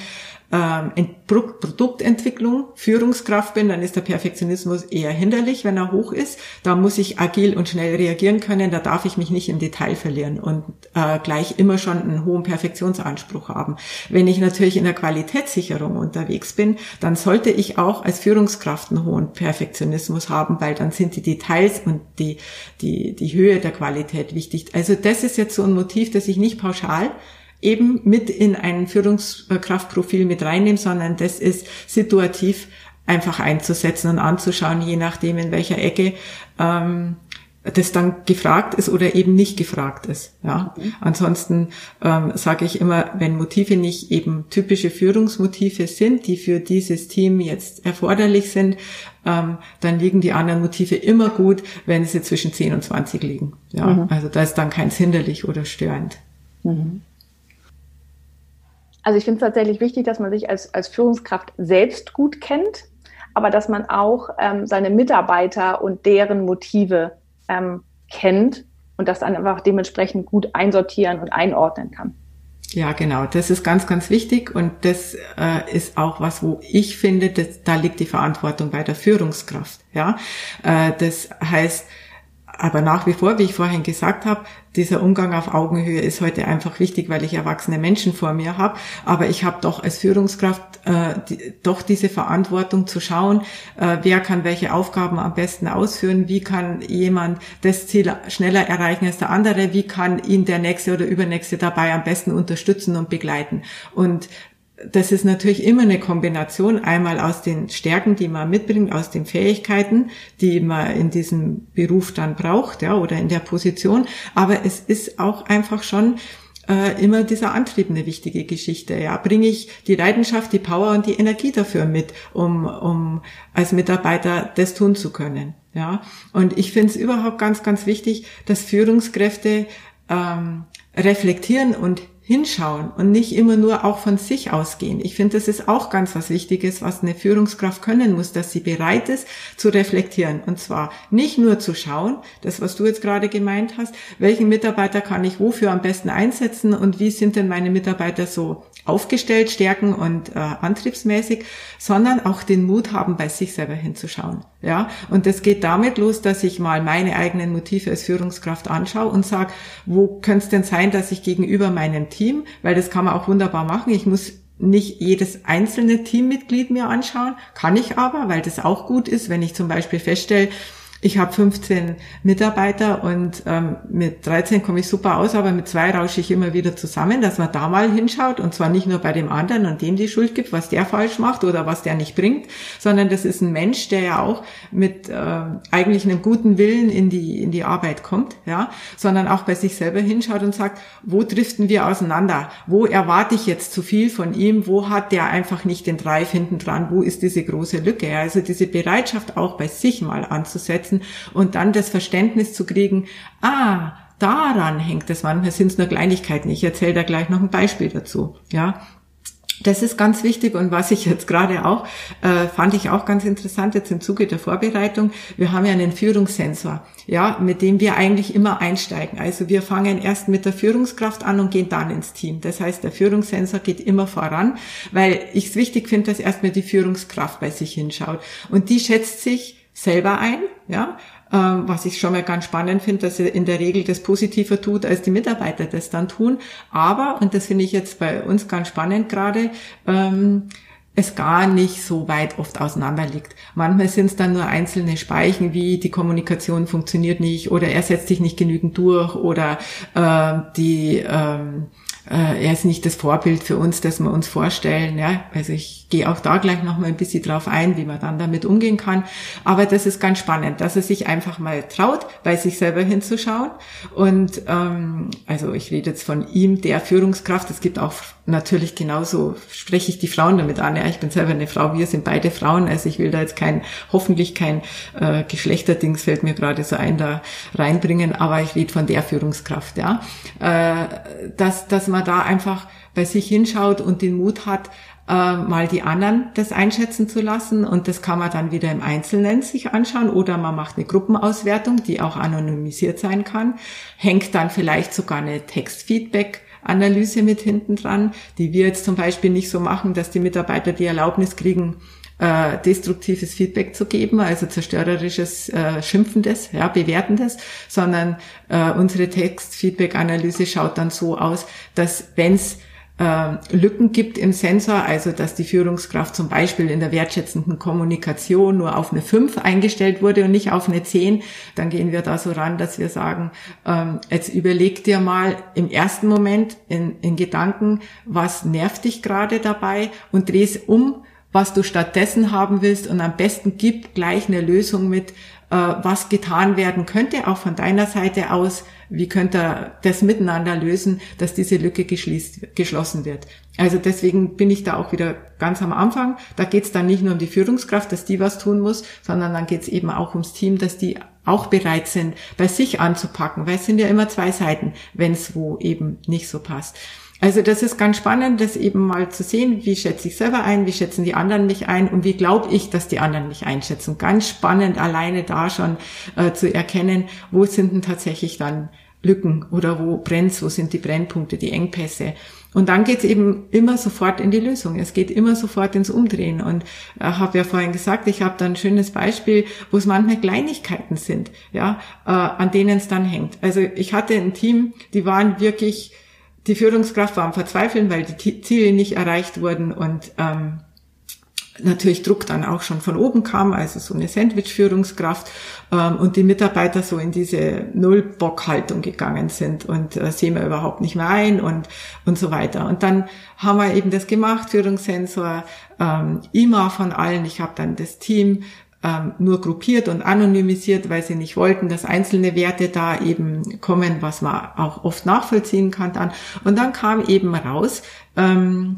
Speaker 2: ähm, Produktentwicklung Führungskraft bin, dann ist der Perfektionismus eher hinderlich, wenn er hoch ist. Da muss ich agil und schnell reagieren können, da darf ich mich nicht im Detail verlieren und äh, gleich immer schon einen hohen Perfektionsanspruch haben. Wenn ich natürlich in der Qualitätssicherung unterwegs bin, dann sollte ich auch als Führungskraft einen hohen Perfektionismus haben, weil dann sind die Details und die, die, die Höhe der Qualität wichtig. Also das ist jetzt so ein Motiv, das ich nicht pauschal eben mit in ein Führungskraftprofil mit reinnehmen, sondern das ist situativ einfach einzusetzen und anzuschauen, je nachdem in welcher Ecke ähm, das dann gefragt ist oder eben nicht gefragt ist. Ja, mhm. ansonsten ähm, sage ich immer, wenn Motive nicht eben typische Führungsmotive sind, die für dieses Team jetzt erforderlich sind, ähm, dann liegen die anderen Motive immer gut, wenn sie zwischen 10 und 20 liegen. Ja, mhm. also da ist dann keins hinderlich oder störend. Mhm.
Speaker 1: Also ich finde es tatsächlich wichtig, dass man sich als, als Führungskraft selbst gut kennt, aber dass man auch ähm, seine Mitarbeiter und deren Motive ähm, kennt und das dann einfach dementsprechend gut einsortieren und einordnen kann.
Speaker 2: Ja, genau. Das ist ganz, ganz wichtig und das äh, ist auch was, wo ich finde, dass, da liegt die Verantwortung bei der Führungskraft. Ja, äh, das heißt, aber nach wie vor, wie ich vorhin gesagt habe, dieser Umgang auf Augenhöhe ist heute einfach wichtig, weil ich erwachsene Menschen vor mir habe. Aber ich habe doch als Führungskraft äh, die, doch diese Verantwortung zu schauen, äh, wer kann welche Aufgaben am besten ausführen, wie kann jemand das Ziel schneller erreichen als der andere, wie kann ihn der nächste oder übernächste dabei am besten unterstützen und begleiten. Und das ist natürlich immer eine Kombination einmal aus den Stärken, die man mitbringt, aus den Fähigkeiten, die man in diesem Beruf dann braucht, ja, oder in der Position. Aber es ist auch einfach schon äh, immer dieser Antrieb eine wichtige Geschichte. Ja, bringe ich die Leidenschaft, die Power und die Energie dafür mit, um, um als Mitarbeiter das tun zu können. Ja, und ich finde es überhaupt ganz, ganz wichtig, dass Führungskräfte ähm, reflektieren und hinschauen und nicht immer nur auch von sich ausgehen. Ich finde, das ist auch ganz was Wichtiges, was eine Führungskraft können muss, dass sie bereit ist zu reflektieren. Und zwar nicht nur zu schauen, das, was du jetzt gerade gemeint hast, welchen Mitarbeiter kann ich wofür am besten einsetzen und wie sind denn meine Mitarbeiter so aufgestellt, stärken und äh, antriebsmäßig, sondern auch den Mut haben, bei sich selber hinzuschauen. Ja, und das geht damit los, dass ich mal meine eigenen Motive als Führungskraft anschaue und sage, wo könnte es denn sein, dass ich gegenüber meinem Team, weil das kann man auch wunderbar machen, ich muss nicht jedes einzelne Teammitglied mir anschauen, kann ich aber, weil das auch gut ist, wenn ich zum Beispiel feststelle, ich habe 15 Mitarbeiter und ähm, mit 13 komme ich super aus, aber mit zwei rausche ich immer wieder zusammen, dass man da mal hinschaut und zwar nicht nur bei dem anderen und dem die Schuld gibt, was der falsch macht oder was der nicht bringt, sondern das ist ein Mensch, der ja auch mit äh, eigentlich einem guten Willen in die in die Arbeit kommt, ja, sondern auch bei sich selber hinschaut und sagt, wo driften wir auseinander? Wo erwarte ich jetzt zu viel von ihm? Wo hat der einfach nicht den Drive hinten dran? Wo ist diese große Lücke? Also diese Bereitschaft auch bei sich mal anzusetzen setzen und dann das Verständnis zu kriegen, ah, daran hängt es manchmal, sind es nur Kleinigkeiten. Ich erzähle da gleich noch ein Beispiel dazu. Ja, das ist ganz wichtig und was ich jetzt gerade auch, äh, fand ich auch ganz interessant jetzt im Zuge der Vorbereitung. Wir haben ja einen Führungssensor, ja, mit dem wir eigentlich immer einsteigen. Also wir fangen erst mit der Führungskraft an und gehen dann ins Team. Das heißt, der Führungssensor geht immer voran, weil ich es wichtig finde, dass erstmal die Führungskraft bei sich hinschaut. Und die schätzt sich selber ein, ja, ähm, was ich schon mal ganz spannend finde, dass er in der Regel das positiver tut, als die Mitarbeiter das dann tun. Aber, und das finde ich jetzt bei uns ganz spannend gerade, ähm, es gar nicht so weit oft auseinander liegt. Manchmal sind es dann nur einzelne Speichen, wie die Kommunikation funktioniert nicht oder er setzt sich nicht genügend durch oder äh, die ähm, äh, er ist nicht das Vorbild für uns, das wir uns vorstellen. Ja? Also ich gehe auch da gleich noch mal ein bisschen drauf ein, wie man dann damit umgehen kann. Aber das ist ganz spannend, dass er sich einfach mal traut, bei sich selber hinzuschauen. Und ähm, also ich rede jetzt von ihm, der Führungskraft. Es gibt auch natürlich genauso, spreche ich die Frauen damit an. Ja, ich bin selber eine Frau, wir sind beide Frauen. Also ich will da jetzt kein, hoffentlich kein äh, Geschlechterdings, fällt mir gerade so ein, da reinbringen. Aber ich rede von der Führungskraft, ja. Äh, dass, dass man da einfach bei sich hinschaut und den Mut hat, äh, mal die anderen das einschätzen zu lassen. Und das kann man dann wieder im Einzelnen sich anschauen. Oder man macht eine Gruppenauswertung, die auch anonymisiert sein kann, hängt dann vielleicht sogar eine Textfeedback Analyse mit hinten dran, die wir jetzt zum Beispiel nicht so machen, dass die Mitarbeiter die Erlaubnis kriegen, äh, destruktives Feedback zu geben, also zerstörerisches, äh, schimpfendes, ja, bewertendes, sondern äh, unsere Textfeedback-Analyse schaut dann so aus, dass wenn es Lücken gibt im Sensor, also dass die Führungskraft zum Beispiel in der wertschätzenden Kommunikation nur auf eine 5 eingestellt wurde und nicht auf eine 10, dann gehen wir da so ran, dass wir sagen, ähm, jetzt überleg dir mal im ersten Moment in, in Gedanken, was nervt dich gerade dabei und dreh es um, was du stattdessen haben willst und am besten gib gleich eine Lösung mit, was getan werden könnte, auch von deiner Seite aus, wie könnte er das miteinander lösen, dass diese Lücke geschlossen wird. Also deswegen bin ich da auch wieder ganz am Anfang. Da geht es dann nicht nur um die Führungskraft, dass die was tun muss, sondern dann geht es eben auch ums Team, dass die auch bereit sind, bei sich anzupacken, weil es sind ja immer zwei Seiten, wenn es wo eben nicht so passt. Also das ist ganz spannend, das eben mal zu sehen, wie schätze ich selber ein, wie schätzen die anderen mich ein und wie glaube ich, dass die anderen mich einschätzen. Ganz spannend, alleine da schon äh, zu erkennen, wo sind denn tatsächlich dann Lücken oder wo brennt's, wo sind die Brennpunkte, die Engpässe. Und dann geht's eben immer sofort in die Lösung. Es geht immer sofort ins Umdrehen. Und ich äh, habe ja vorhin gesagt, ich habe da ein schönes Beispiel, wo es manchmal Kleinigkeiten sind, ja, äh, an denen es dann hängt. Also ich hatte ein Team, die waren wirklich, die Führungskraft war am Verzweifeln, weil die Ziele nicht erreicht wurden und ähm, natürlich Druck dann auch schon von oben kam, also so eine Sandwich-Führungskraft ähm, und die Mitarbeiter so in diese Null-Bock-Haltung gegangen sind und äh, sehen wir überhaupt nicht mehr ein und, und so weiter. Und dann haben wir eben das gemacht, Führungssensor, ähm, IMA von allen. Ich habe dann das Team ähm, nur gruppiert und anonymisiert, weil sie nicht wollten, dass einzelne Werte da eben kommen, was man auch oft nachvollziehen kann dann. Und dann kam eben raus, ähm,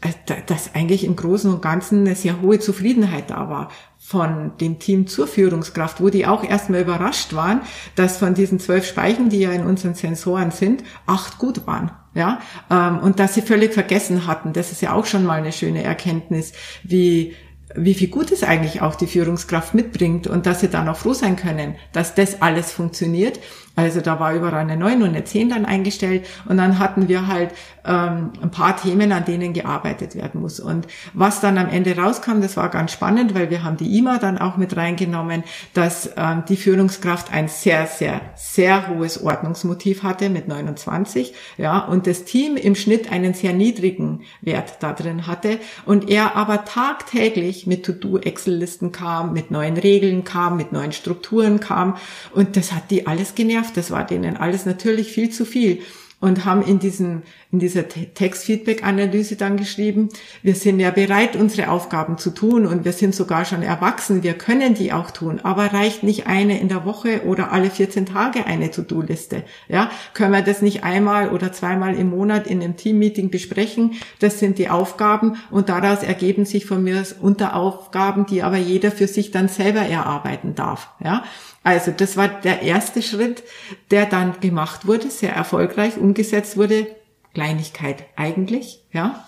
Speaker 2: äh, dass eigentlich im Großen und Ganzen eine sehr hohe Zufriedenheit da war von dem Team zur Führungskraft, wo die auch erstmal überrascht waren, dass von diesen zwölf Speichen, die ja in unseren Sensoren sind, acht gut waren. Ja, ähm, und dass sie völlig vergessen hatten, das ist ja auch schon mal eine schöne Erkenntnis, wie wie viel Gutes eigentlich auch die Führungskraft mitbringt und dass sie dann auch froh sein können, dass das alles funktioniert. Also da war überall eine 9 und eine 10 dann eingestellt und dann hatten wir halt ähm, ein paar Themen, an denen gearbeitet werden muss. Und was dann am Ende rauskam, das war ganz spannend, weil wir haben die IMA dann auch mit reingenommen, dass ähm, die Führungskraft ein sehr, sehr, sehr hohes Ordnungsmotiv hatte mit 29, ja, und das Team im Schnitt einen sehr niedrigen Wert da drin hatte und er aber tagtäglich mit To-Do-Excel-Listen kam, mit neuen Regeln kam, mit neuen Strukturen kam und das hat die alles genervt Das war denen alles natürlich viel zu viel und haben in diesem, in dieser Textfeedback-Analyse dann geschrieben, wir sind ja bereit, unsere Aufgaben zu tun und wir sind sogar schon erwachsen, wir können die auch tun, aber reicht nicht eine in der Woche oder alle 14 Tage eine To-Do-Liste, ja? Können wir das nicht einmal oder zweimal im Monat in einem Team-Meeting besprechen? Das sind die Aufgaben und daraus ergeben sich von mir Unteraufgaben, die aber jeder für sich dann selber erarbeiten darf, ja? Also das war der erste Schritt, der dann gemacht wurde, sehr erfolgreich umgesetzt wurde. Kleinigkeit eigentlich, ja.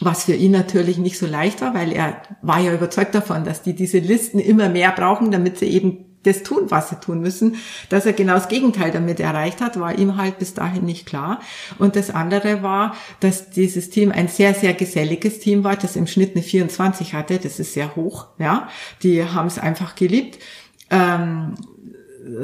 Speaker 2: Was für ihn natürlich nicht so leicht war, weil er war ja überzeugt davon, dass die diese Listen immer mehr brauchen, damit sie eben das tun, was sie tun müssen. Dass er genau das Gegenteil damit erreicht hat, war ihm halt bis dahin nicht klar. Und das andere war, dass dieses Team ein sehr, sehr geselliges Team war, das im Schnitt eine 24 hatte. Das ist sehr hoch, ja. Die haben es einfach geliebt ähm,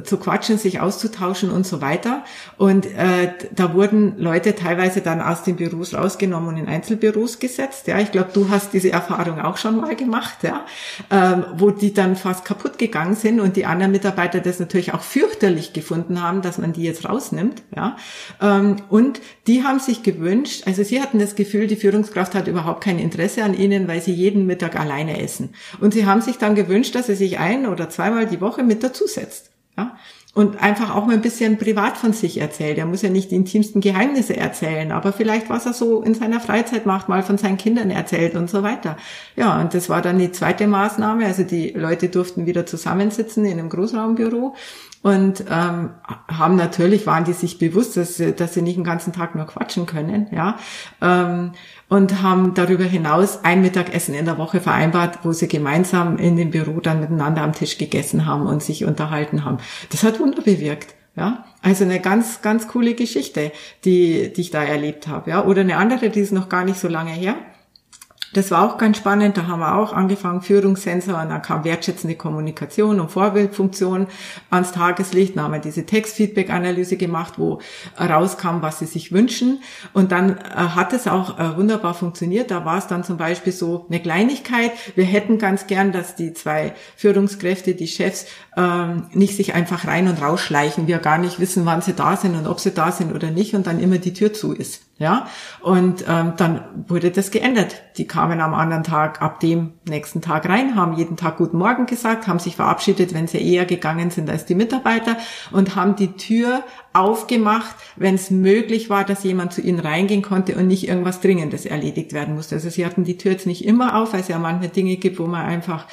Speaker 2: zu quatschen, sich auszutauschen und so weiter. Und äh, da wurden Leute teilweise dann aus den Büros rausgenommen und in Einzelbüros gesetzt. Ja, ich glaube, du hast diese Erfahrung auch schon mal gemacht, ja, ähm, wo die dann fast kaputt gegangen sind und die anderen Mitarbeiter das natürlich auch fürchterlich gefunden haben, dass man die jetzt rausnimmt. Ja, ähm, und die haben sich gewünscht, also sie hatten das Gefühl, die Führungskraft hat überhaupt kein Interesse an ihnen, weil sie jeden Mittag alleine essen. Und sie haben sich dann gewünscht, dass sie sich ein oder zweimal die Woche mit dazu setzt. Ja? Und einfach auch mal ein bisschen privat von sich erzählt. Er muss ja nicht die intimsten Geheimnisse erzählen, aber vielleicht, was er so in seiner Freizeit macht, mal von seinen Kindern erzählt und so weiter. Ja, und das war dann die zweite Maßnahme. Also die Leute durften wieder zusammensitzen in einem Großraumbüro und ähm, haben natürlich waren die sich bewusst, dass, sie, dass sie nicht den ganzen Tag nur quatschen können, ja. Ähm, und haben darüber hinaus ein Mittagessen in der Woche vereinbart, wo sie gemeinsam in dem Büro dann miteinander am Tisch gegessen haben und sich unterhalten haben. Das hat Wunder bewirkt. Ja, also eine ganz, ganz coole Geschichte, die, die ich da erlebt habe. Ja, oder eine andere, die ist noch gar nicht so lange her. Das war auch ganz spannend. Da haben wir auch angefangen, Führungssensor, und dann kam wertschätzende Kommunikation und Vorbildfunktion ans Tageslicht. Dann haben wir diese Textfeedback-Analyse gemacht, wo rauskam, was sie sich wünschen. Und dann äh, hat es auch äh, wunderbar funktioniert. Da war es dann zum Beispiel so eine Kleinigkeit. Wir hätten ganz gern, dass die zwei Führungskräfte, die Chefs, ähm, nicht sich einfach rein und rausschleichen. Wir gar nicht wissen, wann sie da sind und ob sie da sind oder nicht und dann immer die Tür zu ist. Ja, und ähm, dann wurde das geändert. Die kamen am anderen Tag ab dem nächsten Tag rein, haben jeden Tag Guten Morgen gesagt, haben sich verabschiedet, wenn sie eher gegangen sind als die Mitarbeiter und haben die Tür aufgemacht, wenn es möglich war, dass jemand zu ihnen reingehen konnte und nicht irgendwas Dringendes erledigt werden musste. Also sie hatten die Tür jetzt nicht immer auf, weil es ja manche Dinge gibt, wo man einfach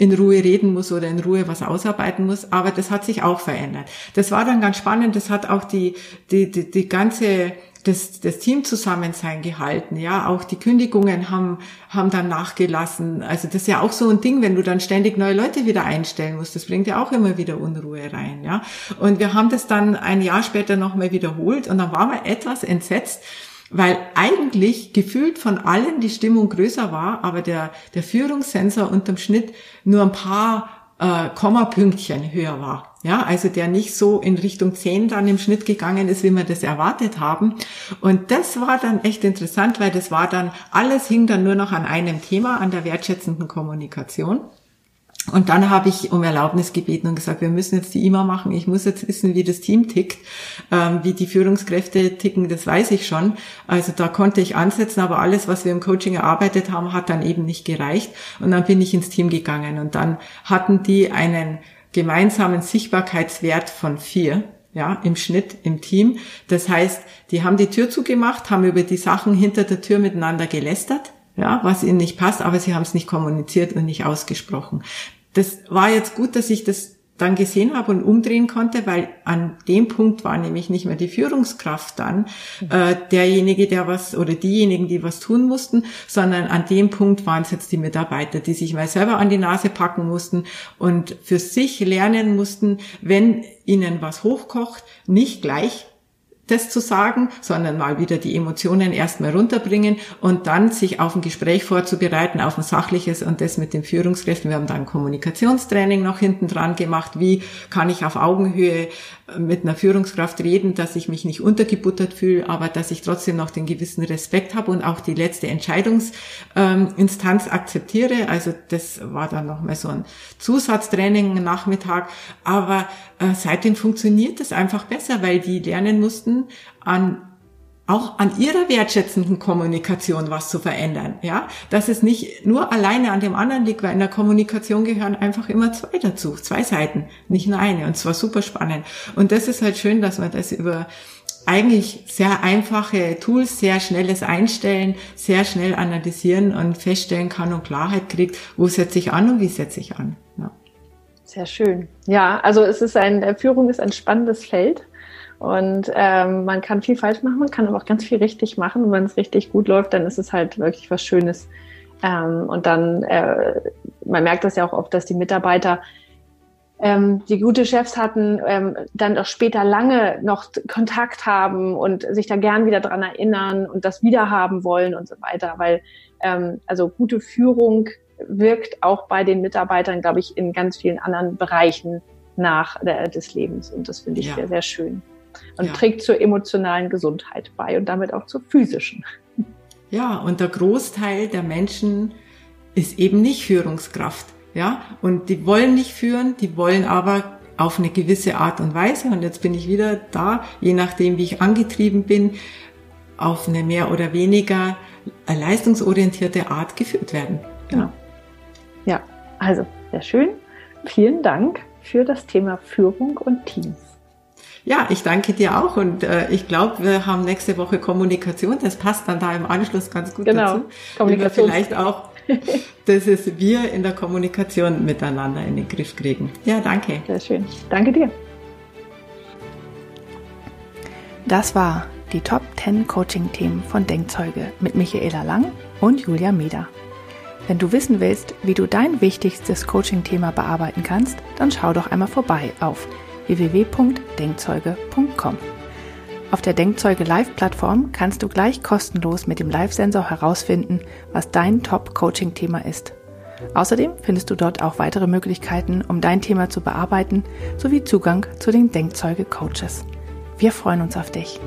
Speaker 2: in Ruhe reden muss oder in Ruhe was ausarbeiten muss. Aber das hat sich auch verändert. Das war dann ganz spannend. Das hat auch die, die, die, die ganze das, das Teamzusammensein gehalten, ja, auch die Kündigungen haben, haben dann nachgelassen. Also das ist ja auch so ein Ding, wenn du dann ständig neue Leute wieder einstellen musst, das bringt ja auch immer wieder Unruhe rein, ja. Und wir haben das dann ein Jahr später nochmal wiederholt und dann waren wir etwas entsetzt, weil eigentlich gefühlt von allen die Stimmung größer war, aber der, der Führungssensor unterm Schnitt nur ein paar äh, Kommapünktchen höher war. Ja, also der nicht so in Richtung 10 dann im Schnitt gegangen ist, wie wir das erwartet haben. Und das war dann echt interessant, weil das war dann, alles hing dann nur noch an einem Thema, an der wertschätzenden Kommunikation. Und dann habe ich um Erlaubnis gebeten und gesagt, wir müssen jetzt die IMA machen. Ich muss jetzt wissen, wie das Team tickt, ähm, wie die Führungskräfte ticken, das weiß ich schon. Also da konnte ich ansetzen, aber alles, was wir im Coaching erarbeitet haben, hat dann eben nicht gereicht. Und dann bin ich ins Team gegangen und dann hatten die einen gemeinsamen Sichtbarkeitswert von vier ja, im Schnitt im Team. Das heißt, die haben die Tür zugemacht, haben über die Sachen hinter der Tür miteinander gelästert ja, was ihnen nicht passt, aber sie haben es nicht kommuniziert und nicht ausgesprochen. Das war jetzt gut, dass ich das dann gesehen habe und umdrehen konnte, weil an dem Punkt war nämlich nicht mehr die Führungskraft dann äh, derjenige, der was oder diejenigen, die was tun mussten, sondern an dem Punkt waren es jetzt die Mitarbeiter, die sich mal selber an die Nase packen mussten und für sich lernen mussten, wenn ihnen was hochkocht, nicht gleich das zu sagen, sondern mal wieder die Emotionen erstmal runterbringen und dann sich auf ein Gespräch vorzubereiten, auf ein sachliches und das mit den Führungskräften. Wir haben dann Kommunikationstraining noch hinten dran gemacht. Wie kann ich auf Augenhöhe mit einer Führungskraft reden, dass ich mich nicht untergebuttert fühle, aber dass ich trotzdem noch den gewissen Respekt habe und auch die letzte Entscheidungsinstanz akzeptiere. Also das war dann nochmal so ein Zusatztraining Nachmittag. Aber äh, seitdem funktioniert das einfach besser, weil die lernen mussten, an auch an ihrer wertschätzenden Kommunikation was zu verändern, ja, dass es nicht nur alleine an dem anderen liegt, weil in der Kommunikation gehören einfach immer zwei dazu, zwei Seiten, nicht nur eine und zwar super spannend. Und das ist halt schön, dass man das über eigentlich sehr einfache Tools, sehr schnelles Einstellen, sehr schnell analysieren und feststellen kann und Klarheit kriegt, wo setze ich an und wie setze ich an. Ja.
Speaker 1: Sehr schön. Ja, also es ist ein, Führung ist ein spannendes Feld. Und ähm, man kann viel falsch machen, man kann aber auch ganz viel richtig machen. Und wenn es richtig gut läuft, dann ist es halt wirklich was Schönes. Ähm, und dann, äh, man merkt das ja auch oft, dass die Mitarbeiter, ähm, die gute Chefs hatten, ähm, dann auch später lange noch Kontakt haben und sich da gern wieder dran erinnern und das wieder haben wollen und so weiter. Weil ähm, also gute Führung wirkt auch bei den Mitarbeitern, glaube ich, in ganz vielen anderen Bereichen nach der, des Lebens. Und das finde ich ja. sehr, sehr schön und ja. trägt zur emotionalen Gesundheit bei und damit auch zur physischen.
Speaker 2: Ja, und der Großteil der Menschen ist eben nicht Führungskraft. Ja, und die wollen nicht führen, die wollen aber auf eine gewisse Art und Weise, und jetzt bin ich wieder da, je nachdem, wie ich angetrieben bin, auf eine mehr oder weniger leistungsorientierte Art geführt werden.
Speaker 1: Genau. Ja, also sehr schön. Vielen Dank für das Thema Führung und Teams.
Speaker 2: Ja, ich danke dir auch und äh, ich glaube, wir haben nächste Woche Kommunikation. Das passt dann da im Anschluss ganz gut genau. dazu. Kommunikation. Vielleicht auch, dass es wir in der Kommunikation miteinander in den Griff kriegen. Ja, danke.
Speaker 1: Sehr schön. Danke dir.
Speaker 3: Das war die Top 10 Coaching-Themen von Denkzeuge mit Michaela Lang und Julia Meder. Wenn du wissen willst, wie du dein wichtigstes Coaching-Thema bearbeiten kannst, dann schau doch einmal vorbei auf www.denkzeuge.com. Auf der Denkzeuge Live-Plattform kannst du gleich kostenlos mit dem Live-Sensor herausfinden, was dein Top-Coaching-Thema ist. Außerdem findest du dort auch weitere Möglichkeiten, um dein Thema zu bearbeiten, sowie Zugang zu den Denkzeuge-Coaches. Wir freuen uns auf dich.